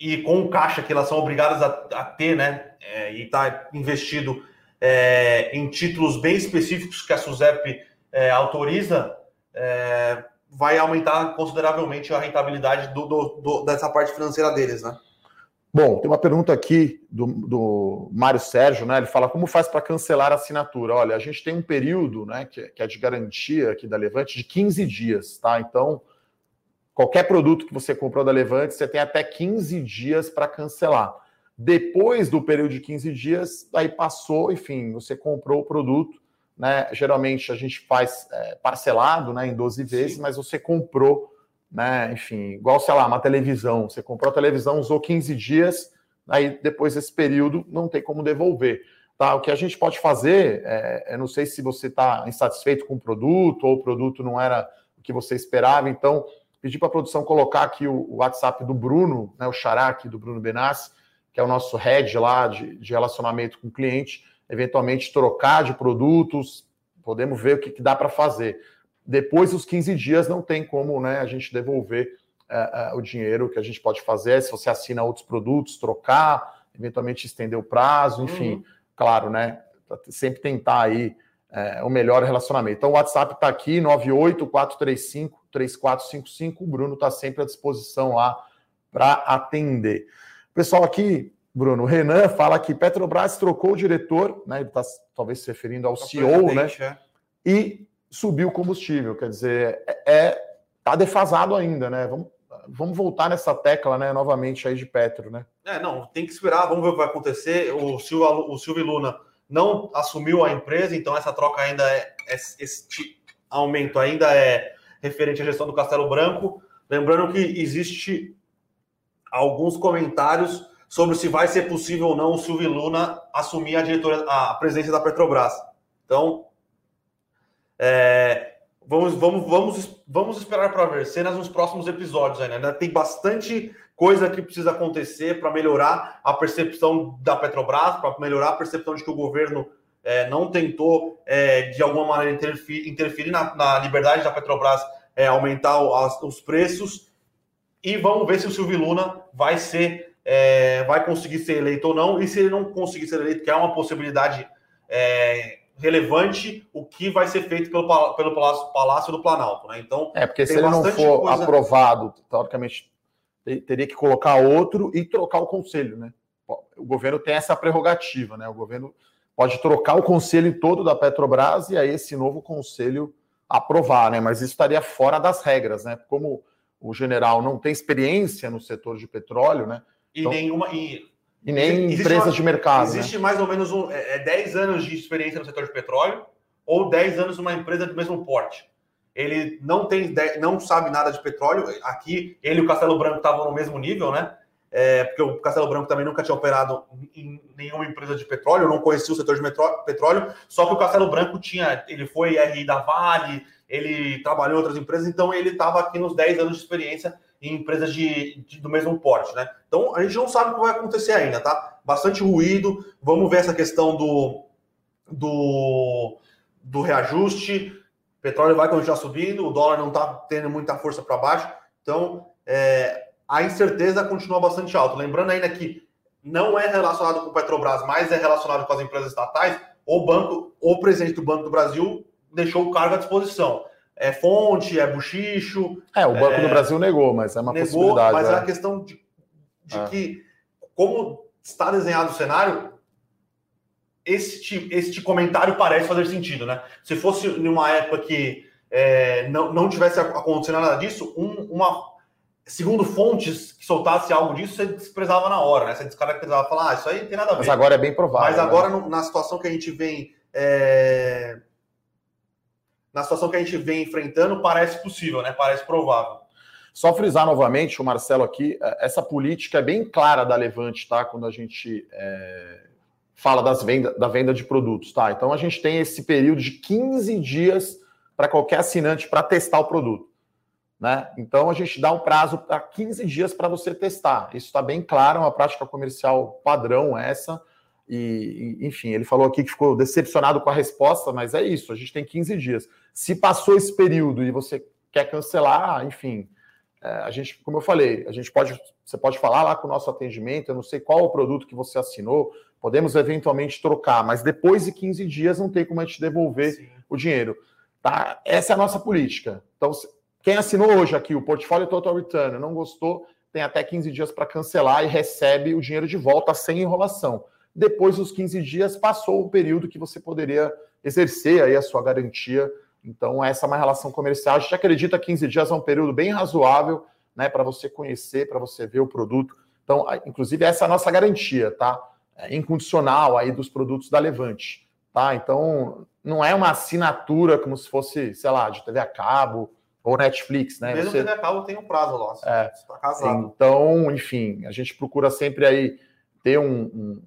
e com o caixa que elas são obrigadas a, a ter, né, é, e está investido é, em títulos bem específicos que a SUSEP é, autoriza, é, vai aumentar consideravelmente a rentabilidade do, do, do, dessa parte financeira deles, né? Bom, tem uma pergunta aqui do, do Mário Sérgio, né? Ele fala como faz para cancelar a assinatura. Olha, a gente tem um período, né, que, que, é de garantia aqui da Levante de 15 dias, tá? Então, qualquer produto que você comprou da Levante, você tem até 15 dias para cancelar. Depois do período de 15 dias, aí passou, enfim, você comprou o produto, né? Geralmente a gente faz é, parcelado, né, em 12 vezes, Sim. mas você comprou né? Enfim, igual, sei lá, uma televisão. Você comprou a televisão, usou 15 dias, aí depois desse período não tem como devolver. Tá? O que a gente pode fazer, é, não sei se você está insatisfeito com o produto ou o produto não era o que você esperava, então pedir para a produção colocar aqui o, o, WhatsApp do Bruno, né, o xará aqui do Bruno Benassi, que é o nosso head lá de, de relacionamento com o cliente, eventualmente trocar de produtos, podemos ver o que, que dá para fazer. Depois dos 15 dias não tem como né, a gente devolver uh, uh, o dinheiro que a gente pode fazer, se você assina outros produtos, trocar, eventualmente estender o prazo, enfim, uhum. claro, né? Sempre tentar aí uh, o melhor relacionamento. Então o WhatsApp está aqui, 98435-3455. O Bruno está sempre à disposição lá para atender. Pessoal aqui, Bruno, o Renan fala que Petrobras trocou o diretor, né? Ele está talvez se referindo ao CEO, né? É. E subiu o combustível. Quer dizer, é, é tá defasado ainda, né? Vamos, vamos voltar nessa tecla, né, novamente aí de Petro, né? É, não, tem que esperar, vamos ver o que vai acontecer. O Silvio, o Silvio Luna não assumiu a empresa, então essa troca ainda é, é esse aumento ainda é referente à gestão do Castelo Branco. Lembrando que existe alguns comentários sobre se vai ser possível ou não o Silvio Luna assumir a diretoria, a presidência da Petrobras. Então, é, vamos, vamos, vamos, vamos esperar para ver cenas nos próximos episódios ainda. Tem bastante coisa que precisa acontecer para melhorar a percepção da Petrobras, para melhorar a percepção de que o governo é, não tentou, é, de alguma maneira, interferir, interferir na, na, liberdade da Petrobras é, aumentar as, os preços. E vamos ver se o Silvio Luna vai ser, é, vai conseguir ser eleito ou não. E se ele não conseguir ser eleito, que é uma possibilidade é, relevante o que vai ser feito pelo, pelo Palácio, Palácio do Planalto. Né? Então, é, porque se ele não for coisa... aprovado, teoricamente, teria que colocar outro e trocar o conselho. Né? O governo tem essa prerrogativa, né? O governo pode trocar o conselho todo da Petrobras e aí esse novo conselho aprovar, né? Mas isso estaria fora das regras, né? Como o general não tem experiência no setor de petróleo, né? E então... nenhuma. E e nem empresas uma, de mercado. Existe né? mais ou menos um, é, é 10 anos de experiência no setor de petróleo ou 10 anos numa empresa do mesmo porte. Ele não tem, não sabe nada de petróleo. Aqui, ele e o Castelo Branco estavam no mesmo nível, né? É, porque o Castelo Branco também nunca tinha operado em nenhuma empresa de petróleo, não conhecia o setor de petróleo, só que o Castelo Branco tinha, ele foi RI da Vale, ele trabalhou em outras empresas, então ele estava aqui nos 10 anos de experiência em empresas de, de, do mesmo porte, né? Então a gente não sabe o que vai acontecer ainda, tá? Bastante ruído. Vamos ver essa questão do, do, do reajuste. O petróleo vai continuar subindo, o dólar não está tendo muita força para baixo. Então é, a incerteza continua bastante alta. Lembrando ainda que não é relacionado com o Petrobras, mas é relacionado com as empresas estatais. O banco, o presidente do Banco do Brasil deixou o cargo à disposição. é fonte, é buchicho. É, o Banco é, do Brasil negou, mas é uma negou, possibilidade. Mas é, é a questão de, de é. que, como está desenhado o cenário, este, este comentário parece fazer sentido, né? Se fosse numa época que é, não, não tivesse acontecendo nada disso, um, uma, segundo fontes que soltasse algo disso, você desprezava na hora, né? Você descaracterizava, falar, ah, isso aí não tem nada a ver. Mas agora é bem provável. Mas agora, né? na situação que a gente vem. É... Na situação que a gente vem enfrentando, parece possível, né? Parece provável. Só frisar novamente, o Marcelo aqui, é, essa política é bem clara da Levante, tá? Quando a gente é, fala das venda, da venda de produtos, tá? Então a gente tem esse período de 15 dias para qualquer assinante para testar o produto. Né? Então a gente dá um prazo para 15 dias para você testar. Isso está bem claro, é uma prática comercial padrão essa. E, enfim, ele falou aqui que ficou decepcionado com a resposta, mas é isso, a gente tem 15 dias. Se passou esse período e você quer cancelar, enfim, é, a gente, como eu falei, a gente pode, você pode falar lá com o nosso atendimento, eu não sei qual o produto que você assinou, podemos eventualmente trocar, mas depois de 15 dias não tem como a gente devolver Sim. o dinheiro. Tá? Essa é a nossa política. Então, quem assinou hoje aqui o portfólio Total Return não gostou, tem até 15 dias para cancelar e recebe o dinheiro de volta sem enrolação. Depois dos 15 dias, passou o período que você poderia exercer aí a sua garantia. Então, essa é uma relação comercial. A gente acredita que 15 dias é um período bem razoável né, para você conhecer, para você ver o produto. Então, inclusive, essa é a nossa garantia, tá? É incondicional aí dos produtos da Levante, tá? Então, não é uma assinatura como se fosse, sei lá, de TV a cabo ou Netflix, né? Mesmo Você... A cabo tem um prazo nosso. É. Tá casado. Então, enfim, a gente procura sempre aí ter um, um,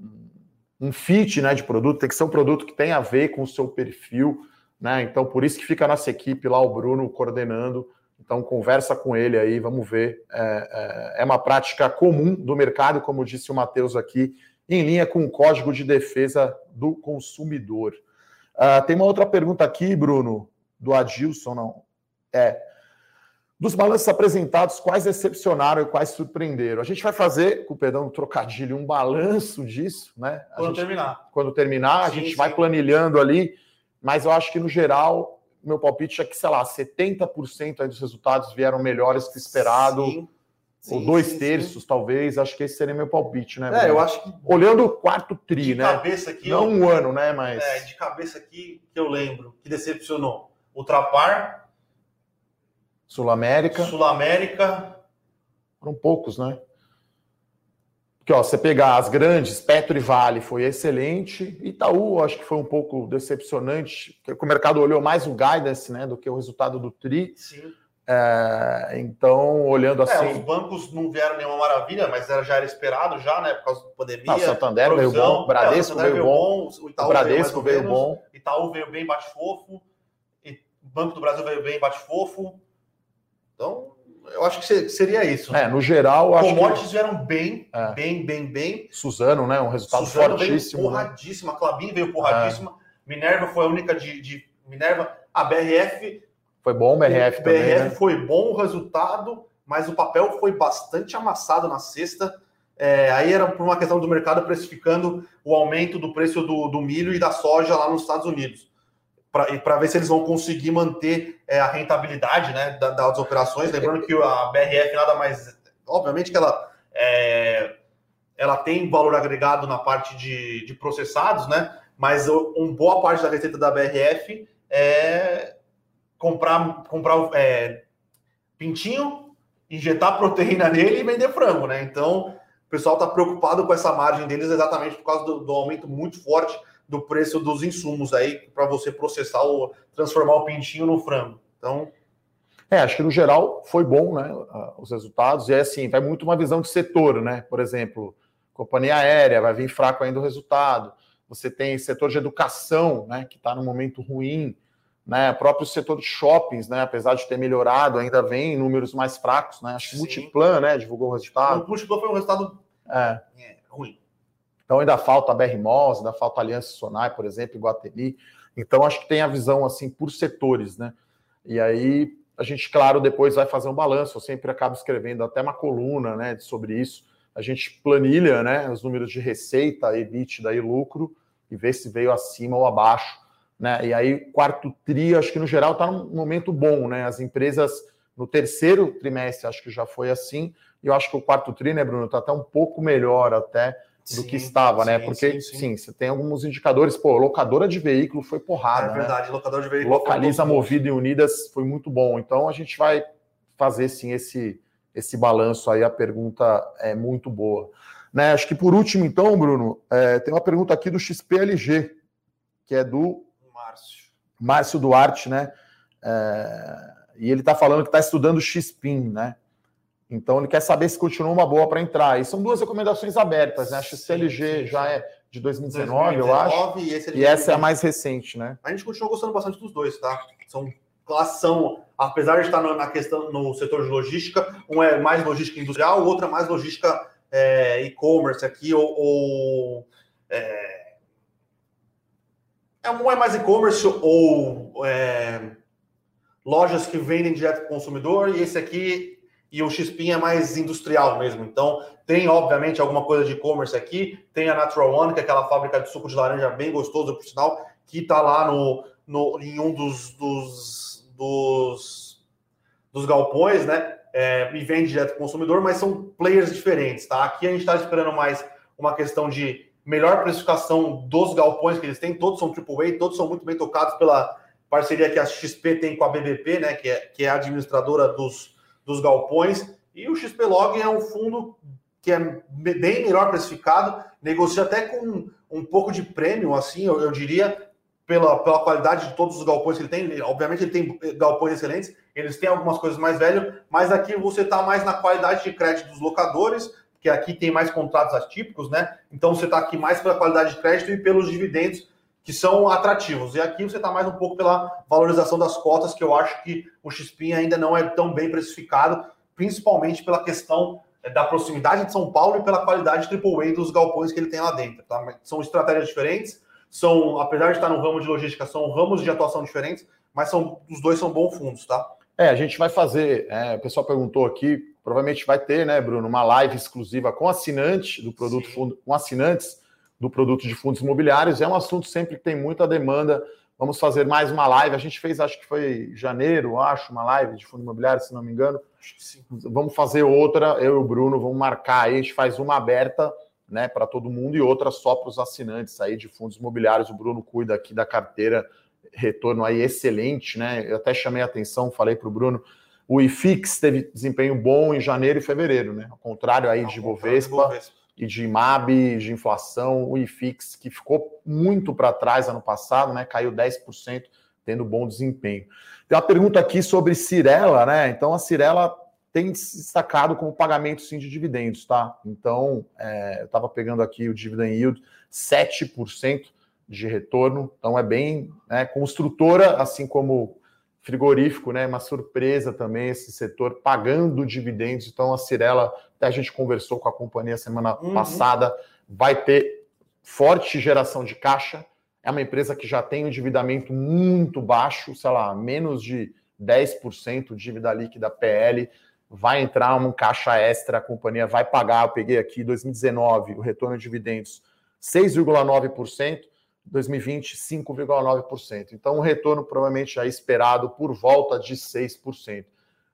um fit né, de produto, tem que ser um produto que tem a ver com o seu perfil, né? Então, por isso que fica a nossa equipe lá, o Bruno, coordenando. Então, conversa com ele aí, vamos ver. É, é, é uma prática comum do mercado, como disse o Matheus aqui, em linha com o Código de Defesa do Consumidor. Uh, tem uma outra pergunta aqui, Bruno, do Adilson, não? É. Dos balanços apresentados, quais decepcionaram e quais surpreenderam? A gente vai fazer, com o perdão do trocadilho, um balanço disso, né? A quando gente, terminar. Quando terminar, sim, a gente sim. vai planilhando ali, mas eu acho que, no geral, meu palpite é que, sei lá, 70% dos resultados vieram melhores que esperado. Sim. Sim, ou dois sim, terços, sim. talvez. Acho que esse seria meu palpite, né? É, eu acho que. Olhando o quarto tri, de né? cabeça aqui. Não eu... um ano, né? Mas. É, de cabeça aqui que eu lembro, que decepcionou. O Trapar. Sul-América. Sul-América. Foram poucos, né? Porque, ó, você pegar as grandes, Petro e Vale foi excelente. Itaú, acho que foi um pouco decepcionante, porque o mercado olhou mais o guidance, né, do que o resultado do TRI. Sim. É, então, olhando assim. É, os bancos não vieram nenhuma maravilha, mas era, já era esperado, já, né? Por causa da pandemia. Não, Santander provisão, veio bom, Bradesco é, veio, bom, o, Itaú o Bradesco veio, veio bom. Itaú veio bem, bate fofo. Banco do Brasil veio bem, bate fofo. Então, eu acho que seria isso. É, no geral, acho Commodities que... vieram bem, é. bem, bem, bem. Suzano, né? Um resultado Suzano fortíssimo. Veio porradíssima, né? Clabin veio porradíssima. É. Minerva foi a única de, de Minerva. A BRF foi bom o BRF o também. BRF né? foi bom o resultado, mas o papel foi bastante amassado na sexta. É, aí era por uma questão do mercado precificando o aumento do preço do, do milho e da soja lá nos Estados Unidos. Para ver se eles vão conseguir manter é, a rentabilidade né, das, operações. Lembrando que a BRF nada mais. Obviamente que ela, é, ela tem valor agregado na parte de, de processados, né? Mas uma boa parte da receita da BRF é comprar, comprar é, pintinho, injetar proteína nele e vender frango, né? Então, o pessoal está preocupado com essa margem deles exatamente por causa do, do aumento muito forte do preço dos insumos aí para você processar ou transformar o pintinho no frango. Então, é, acho que no geral foi bom, né? Os resultados, e é assim, vai muito uma visão de setor, né? Por exemplo, companhia aérea vai vir fraco ainda o resultado. Você tem setor de educação, né? Que está no momento ruim né? O próprio setor de shoppings, né? Apesar de ter melhorado, ainda vem em números mais fracos, né? Acho que o Multiplan, né? Divulgou o resultado. O Multiplan foi um resultado é. É, ruim. Então ainda falta a BR Malls, ainda falta a Aliança Sonai, por exemplo, Iguatemi. Então acho que tem a visão assim por setores, né? E aí a gente, claro, depois vai fazer um balanço. Eu sempre acabo escrevendo até uma coluna, né, sobre isso. A gente planilha, né, os números de receita, EBITDA e lucro e vê se veio acima ou abaixo né? E aí, quarto TRI, acho que no geral está num momento bom, né? As empresas no terceiro trimestre, acho que já foi assim, e eu acho que o quarto TRI, né, Bruno, está até um pouco melhor até do sim, que estava, né? sim, né? Porque, sim, sim, você tem alguns indicadores, pô, locadora de veículo foi porrada. É né? verdade, né? locadora de veículo. Localiza Movida e Unidas foi muito bom. Então a gente vai fazer sim esse, esse balanço aí, a pergunta é muito boa. Né, acho que por último, então, Bruno, é, tem uma pergunta aqui do XPLG, que é do Márcio, Márcio Duarte, né? É, e ele está falando que está estudando XPIN, né? Então ele quer saber se continua uma boa para entrar. E são duas recomendações abertas, né? A XCLG já é de 2019, 2019 eu acho. E, esse é e essa é a mais recente, né? A gente continua gostando bastante dos dois, tá? São classão, apesar de estar na questão no setor de logística, um é mais logística industrial, o outro é mais logística é, e-commerce aqui, ou, ou é, é, um é mais e-commerce ou é, lojas que vendem direto para o consumidor, e esse aqui e o Xpin é mais industrial mesmo. Então, tem, obviamente, alguma coisa de e-commerce aqui. Tem a Natural One, que é aquela fábrica de suco de laranja bem gostoso, por sinal, que está lá no, no, em um dos, dos, dos, dos galpões, né? É, e vende direto para o consumidor, mas são players diferentes, tá? Aqui a gente está esperando mais uma questão de melhor precificação dos galpões que eles têm. Todos são AAA, todos são muito bem tocados pela parceria que a XP tem com a BBP, né? Que é, que é a administradora dos dos galpões. E o XPlog é um fundo que é bem melhor precificado, negocia até com um pouco de prêmio, assim, eu, eu diria, pela, pela qualidade de todos os galpões que ele tem. Obviamente, ele tem galpões excelentes, eles têm algumas coisas mais velhas, mas aqui você está mais na qualidade de crédito dos locadores, que aqui tem mais contratos atípicos, né? Então você está aqui mais pela qualidade de crédito e pelos dividendos que são atrativos. E aqui você está mais um pouco pela valorização das cotas, que eu acho que o XPIN ainda não é tão bem precificado, principalmente pela questão é, da proximidade de São Paulo e pela qualidade AAA dos galpões que ele tem lá dentro. Tá? São estratégias diferentes, são, apesar de estar no ramo de logística, são ramos de atuação diferentes, mas são, os dois são bons fundos, tá? É, a gente vai fazer, é, o pessoal perguntou aqui, provavelmente vai ter, né, Bruno, uma live exclusiva com assinante do produto Sim. fundo, com assinantes do produto de fundos imobiliários. É um assunto sempre que tem muita demanda. Vamos fazer mais uma live. A gente fez, acho que foi janeiro, acho, uma live de fundo imobiliário, se não me engano. Vamos fazer outra, eu e o Bruno, vamos marcar aí. A gente faz uma aberta né, para todo mundo e outra só para os assinantes aí de fundos imobiliários. O Bruno cuida aqui da carteira, retorno aí excelente, né? Eu até chamei a atenção, falei para o Bruno. O IFIX teve desempenho bom em janeiro e fevereiro, né? Ao contrário aí de Bovespa. Bovespa e de MAB, de inflação, o IFIX, que ficou muito para trás ano passado, né? Caiu 10%, tendo bom desempenho. Tem uma pergunta aqui sobre Cirela, né? Então a Cirela tem se destacado como pagamento sim de dividendos, tá? Então, é, eu estava pegando aqui o dividend yield, 7% de retorno, então é bem né, construtora, assim como frigorífico, né? Uma surpresa também esse setor pagando dividendos. Então a Cirela, até a gente conversou com a companhia semana uhum. passada, vai ter forte geração de caixa. É uma empresa que já tem um endividamento muito baixo, sei lá, menos de 10% de dívida líquida PL. Vai entrar um caixa extra, a companhia vai pagar. Eu peguei aqui 2019, o retorno de dividendos 6,9%. 2020, 5,9%. Então, o retorno provavelmente já esperado por volta de 6%.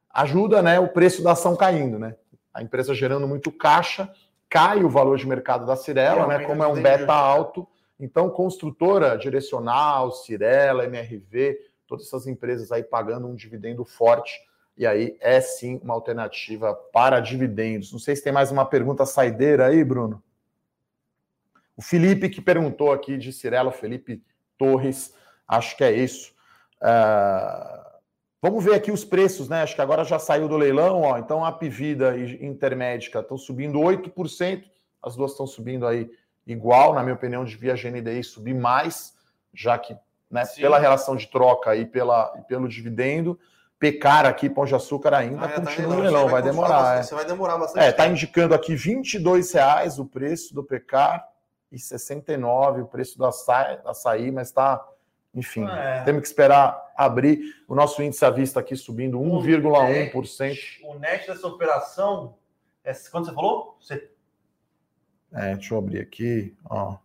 Ajuda né, o preço da ação caindo, né? A empresa gerando muito caixa, cai o valor de mercado da Cirela, né? Como é um beta alto. Então, construtora direcional, Cirela, MRV, todas essas empresas aí pagando um dividendo forte. E aí é sim uma alternativa para dividendos. Não sei se tem mais uma pergunta saideira aí, Bruno. O Felipe que perguntou aqui de Cirela, Felipe Torres, acho que é isso. Uh, vamos ver aqui os preços, né? Acho que agora já saiu do leilão, ó. Então a Pivida e Intermédica estão subindo 8%, as duas estão subindo aí igual, na minha opinião, devia a GNDI subir mais, já que né, pela relação de troca e, pela, e pelo dividendo. Pecar aqui, Pão de Açúcar ainda ah, é, continua tá no leilão, vai, vai demorar. É. Você vai demorar bastante. É, tá indicando aqui R$ reais o preço do Pecar e 69 o preço do açaí, açaí mas está, enfim, é. temos que esperar abrir. O nosso índice à vista aqui subindo 1,1%. O net dessa operação, é, quanto você falou? Você... É, deixa eu abrir aqui, ó.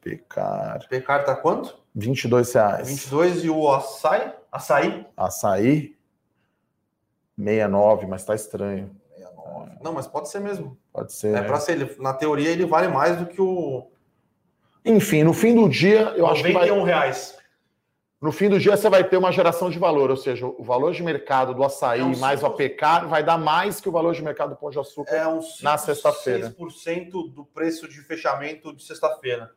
Pecar. Pecar tá quanto? 22 reais. 22 e o açaí? Açaí? Açaí? 69, mas tá estranho. 69. Não, mas pode ser mesmo. Pode ser. É né? para ser, ele, na teoria ele vale mais do que o Enfim, no fim do dia, eu acho que vai, 91 reais. No fim do dia você vai ter uma geração de valor, ou seja, o valor de mercado do açaí É um mais o APK vai dar mais que o valor de mercado do pão de açúcar. É uns Na sexta-feira. 6% do preço de fechamento de sexta-feira.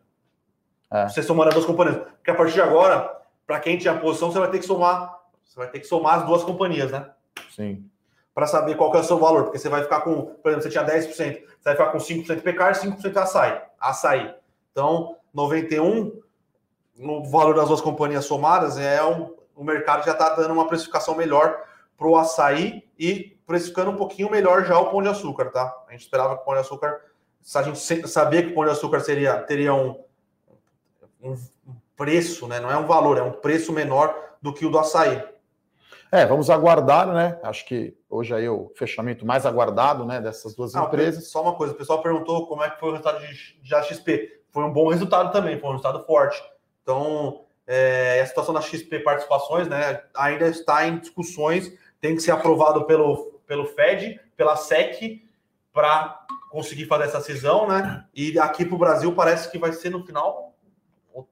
É. Você somando as duas companhias. Porque a partir de agora, para quem tinha posição, você vai ter que somar. Você vai ter que somar as duas companhias, né? Sim. Para saber qual que é o seu valor. Porque você vai ficar com, por exemplo, você tinha 10%, você vai ficar com 5% pecar e 5% açaí. açaí. Então, 91, no valor das duas companhias somadas, é um, o mercado já está dando uma precificação melhor para o açaí e precificando um pouquinho melhor já o pão de açúcar, tá? A gente esperava que o pão de açúcar, se a gente sabia que o pão de açúcar seria, teria um, um preço, né? Não é um valor, é um preço menor do que o do açaí. É, vamos aguardar, né? Acho que hoje aí é o fechamento mais aguardado, né, dessas duas Ah, empresas. Só uma coisa, o pessoal perguntou como é que foi o resultado de, de XP. Foi um bom resultado também, foi um resultado forte. Então, é, a situação da XP Participações, né, ainda está em discussões, tem que ser aprovado pelo, pelo FED, pela SEC, para conseguir fazer essa cisão, né? E aqui para o Brasil parece que vai ser no final,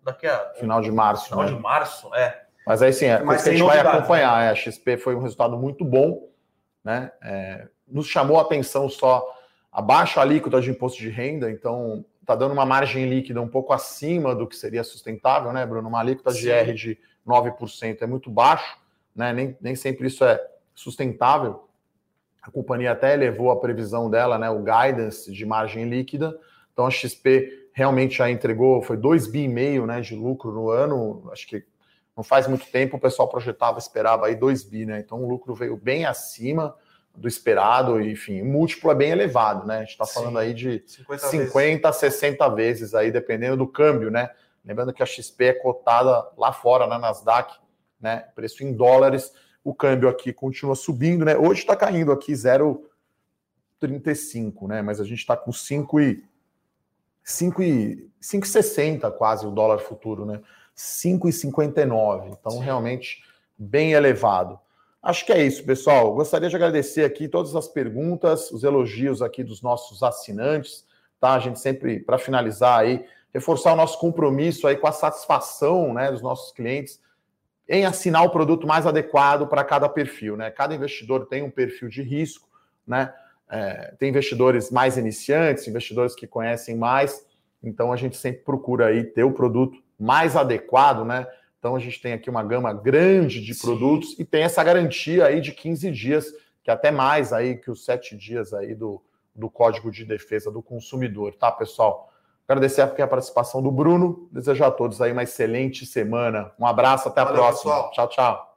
daqui a Final de março, final né? de março, é. Mas aí sim, é Mas que a gente vai novidades, acompanhar. é, a XP foi um resultado muito bom, né? É, nos chamou a atenção só a baixa alíquota de imposto de renda, então está dando uma margem líquida um pouco acima do que seria sustentável, né, Bruno? Uma alíquota Sim. de R de 9% é muito baixo, né? Nem, nem sempre isso é sustentável. A companhia até elevou a previsão dela, né? O guidance de margem líquida. Então a XP realmente já entregou, foi 2,5 bi e meio, né, de lucro no ano. Acho que não faz muito tempo o pessoal projetava, esperava aí 2 bi, né? Então o lucro veio bem acima do esperado, enfim, o múltiplo é bem elevado, né? A gente está falando aí de 50, 50 a 60 vezes aí, dependendo do câmbio, né? Lembrando que a XP é cotada lá fora na Nasdaq, né? Preço em dólares. O câmbio aqui continua subindo, né? Hoje está caindo aqui 0,35, né? Mas a gente está com 5 e 5 e 5,60 quase o dólar futuro, né? 5,59. Então, Sim. realmente bem elevado. Acho que é isso, pessoal. Gostaria de agradecer aqui todas as perguntas, os elogios aqui dos nossos assinantes, tá? A gente sempre, para finalizar aí, reforçar o nosso compromisso aí com a satisfação né, dos nossos clientes em assinar o produto mais adequado para cada perfil, né? Cada investidor tem um perfil de risco, né? É, tem investidores mais iniciantes, investidores que conhecem mais, então a gente sempre procura aí ter o produto mais adequado, né? Então a gente tem aqui uma gama grande de Sim. produtos e tem essa garantia aí de 15 dias, que é até mais aí que os sete dias aí do, do Código de Defesa do Consumidor, tá, pessoal? Agradecer a participação do Bruno, desejar a todos aí uma excelente semana. Um abraço, até a Valeu, próxima. pessoal. Tchau, tchau.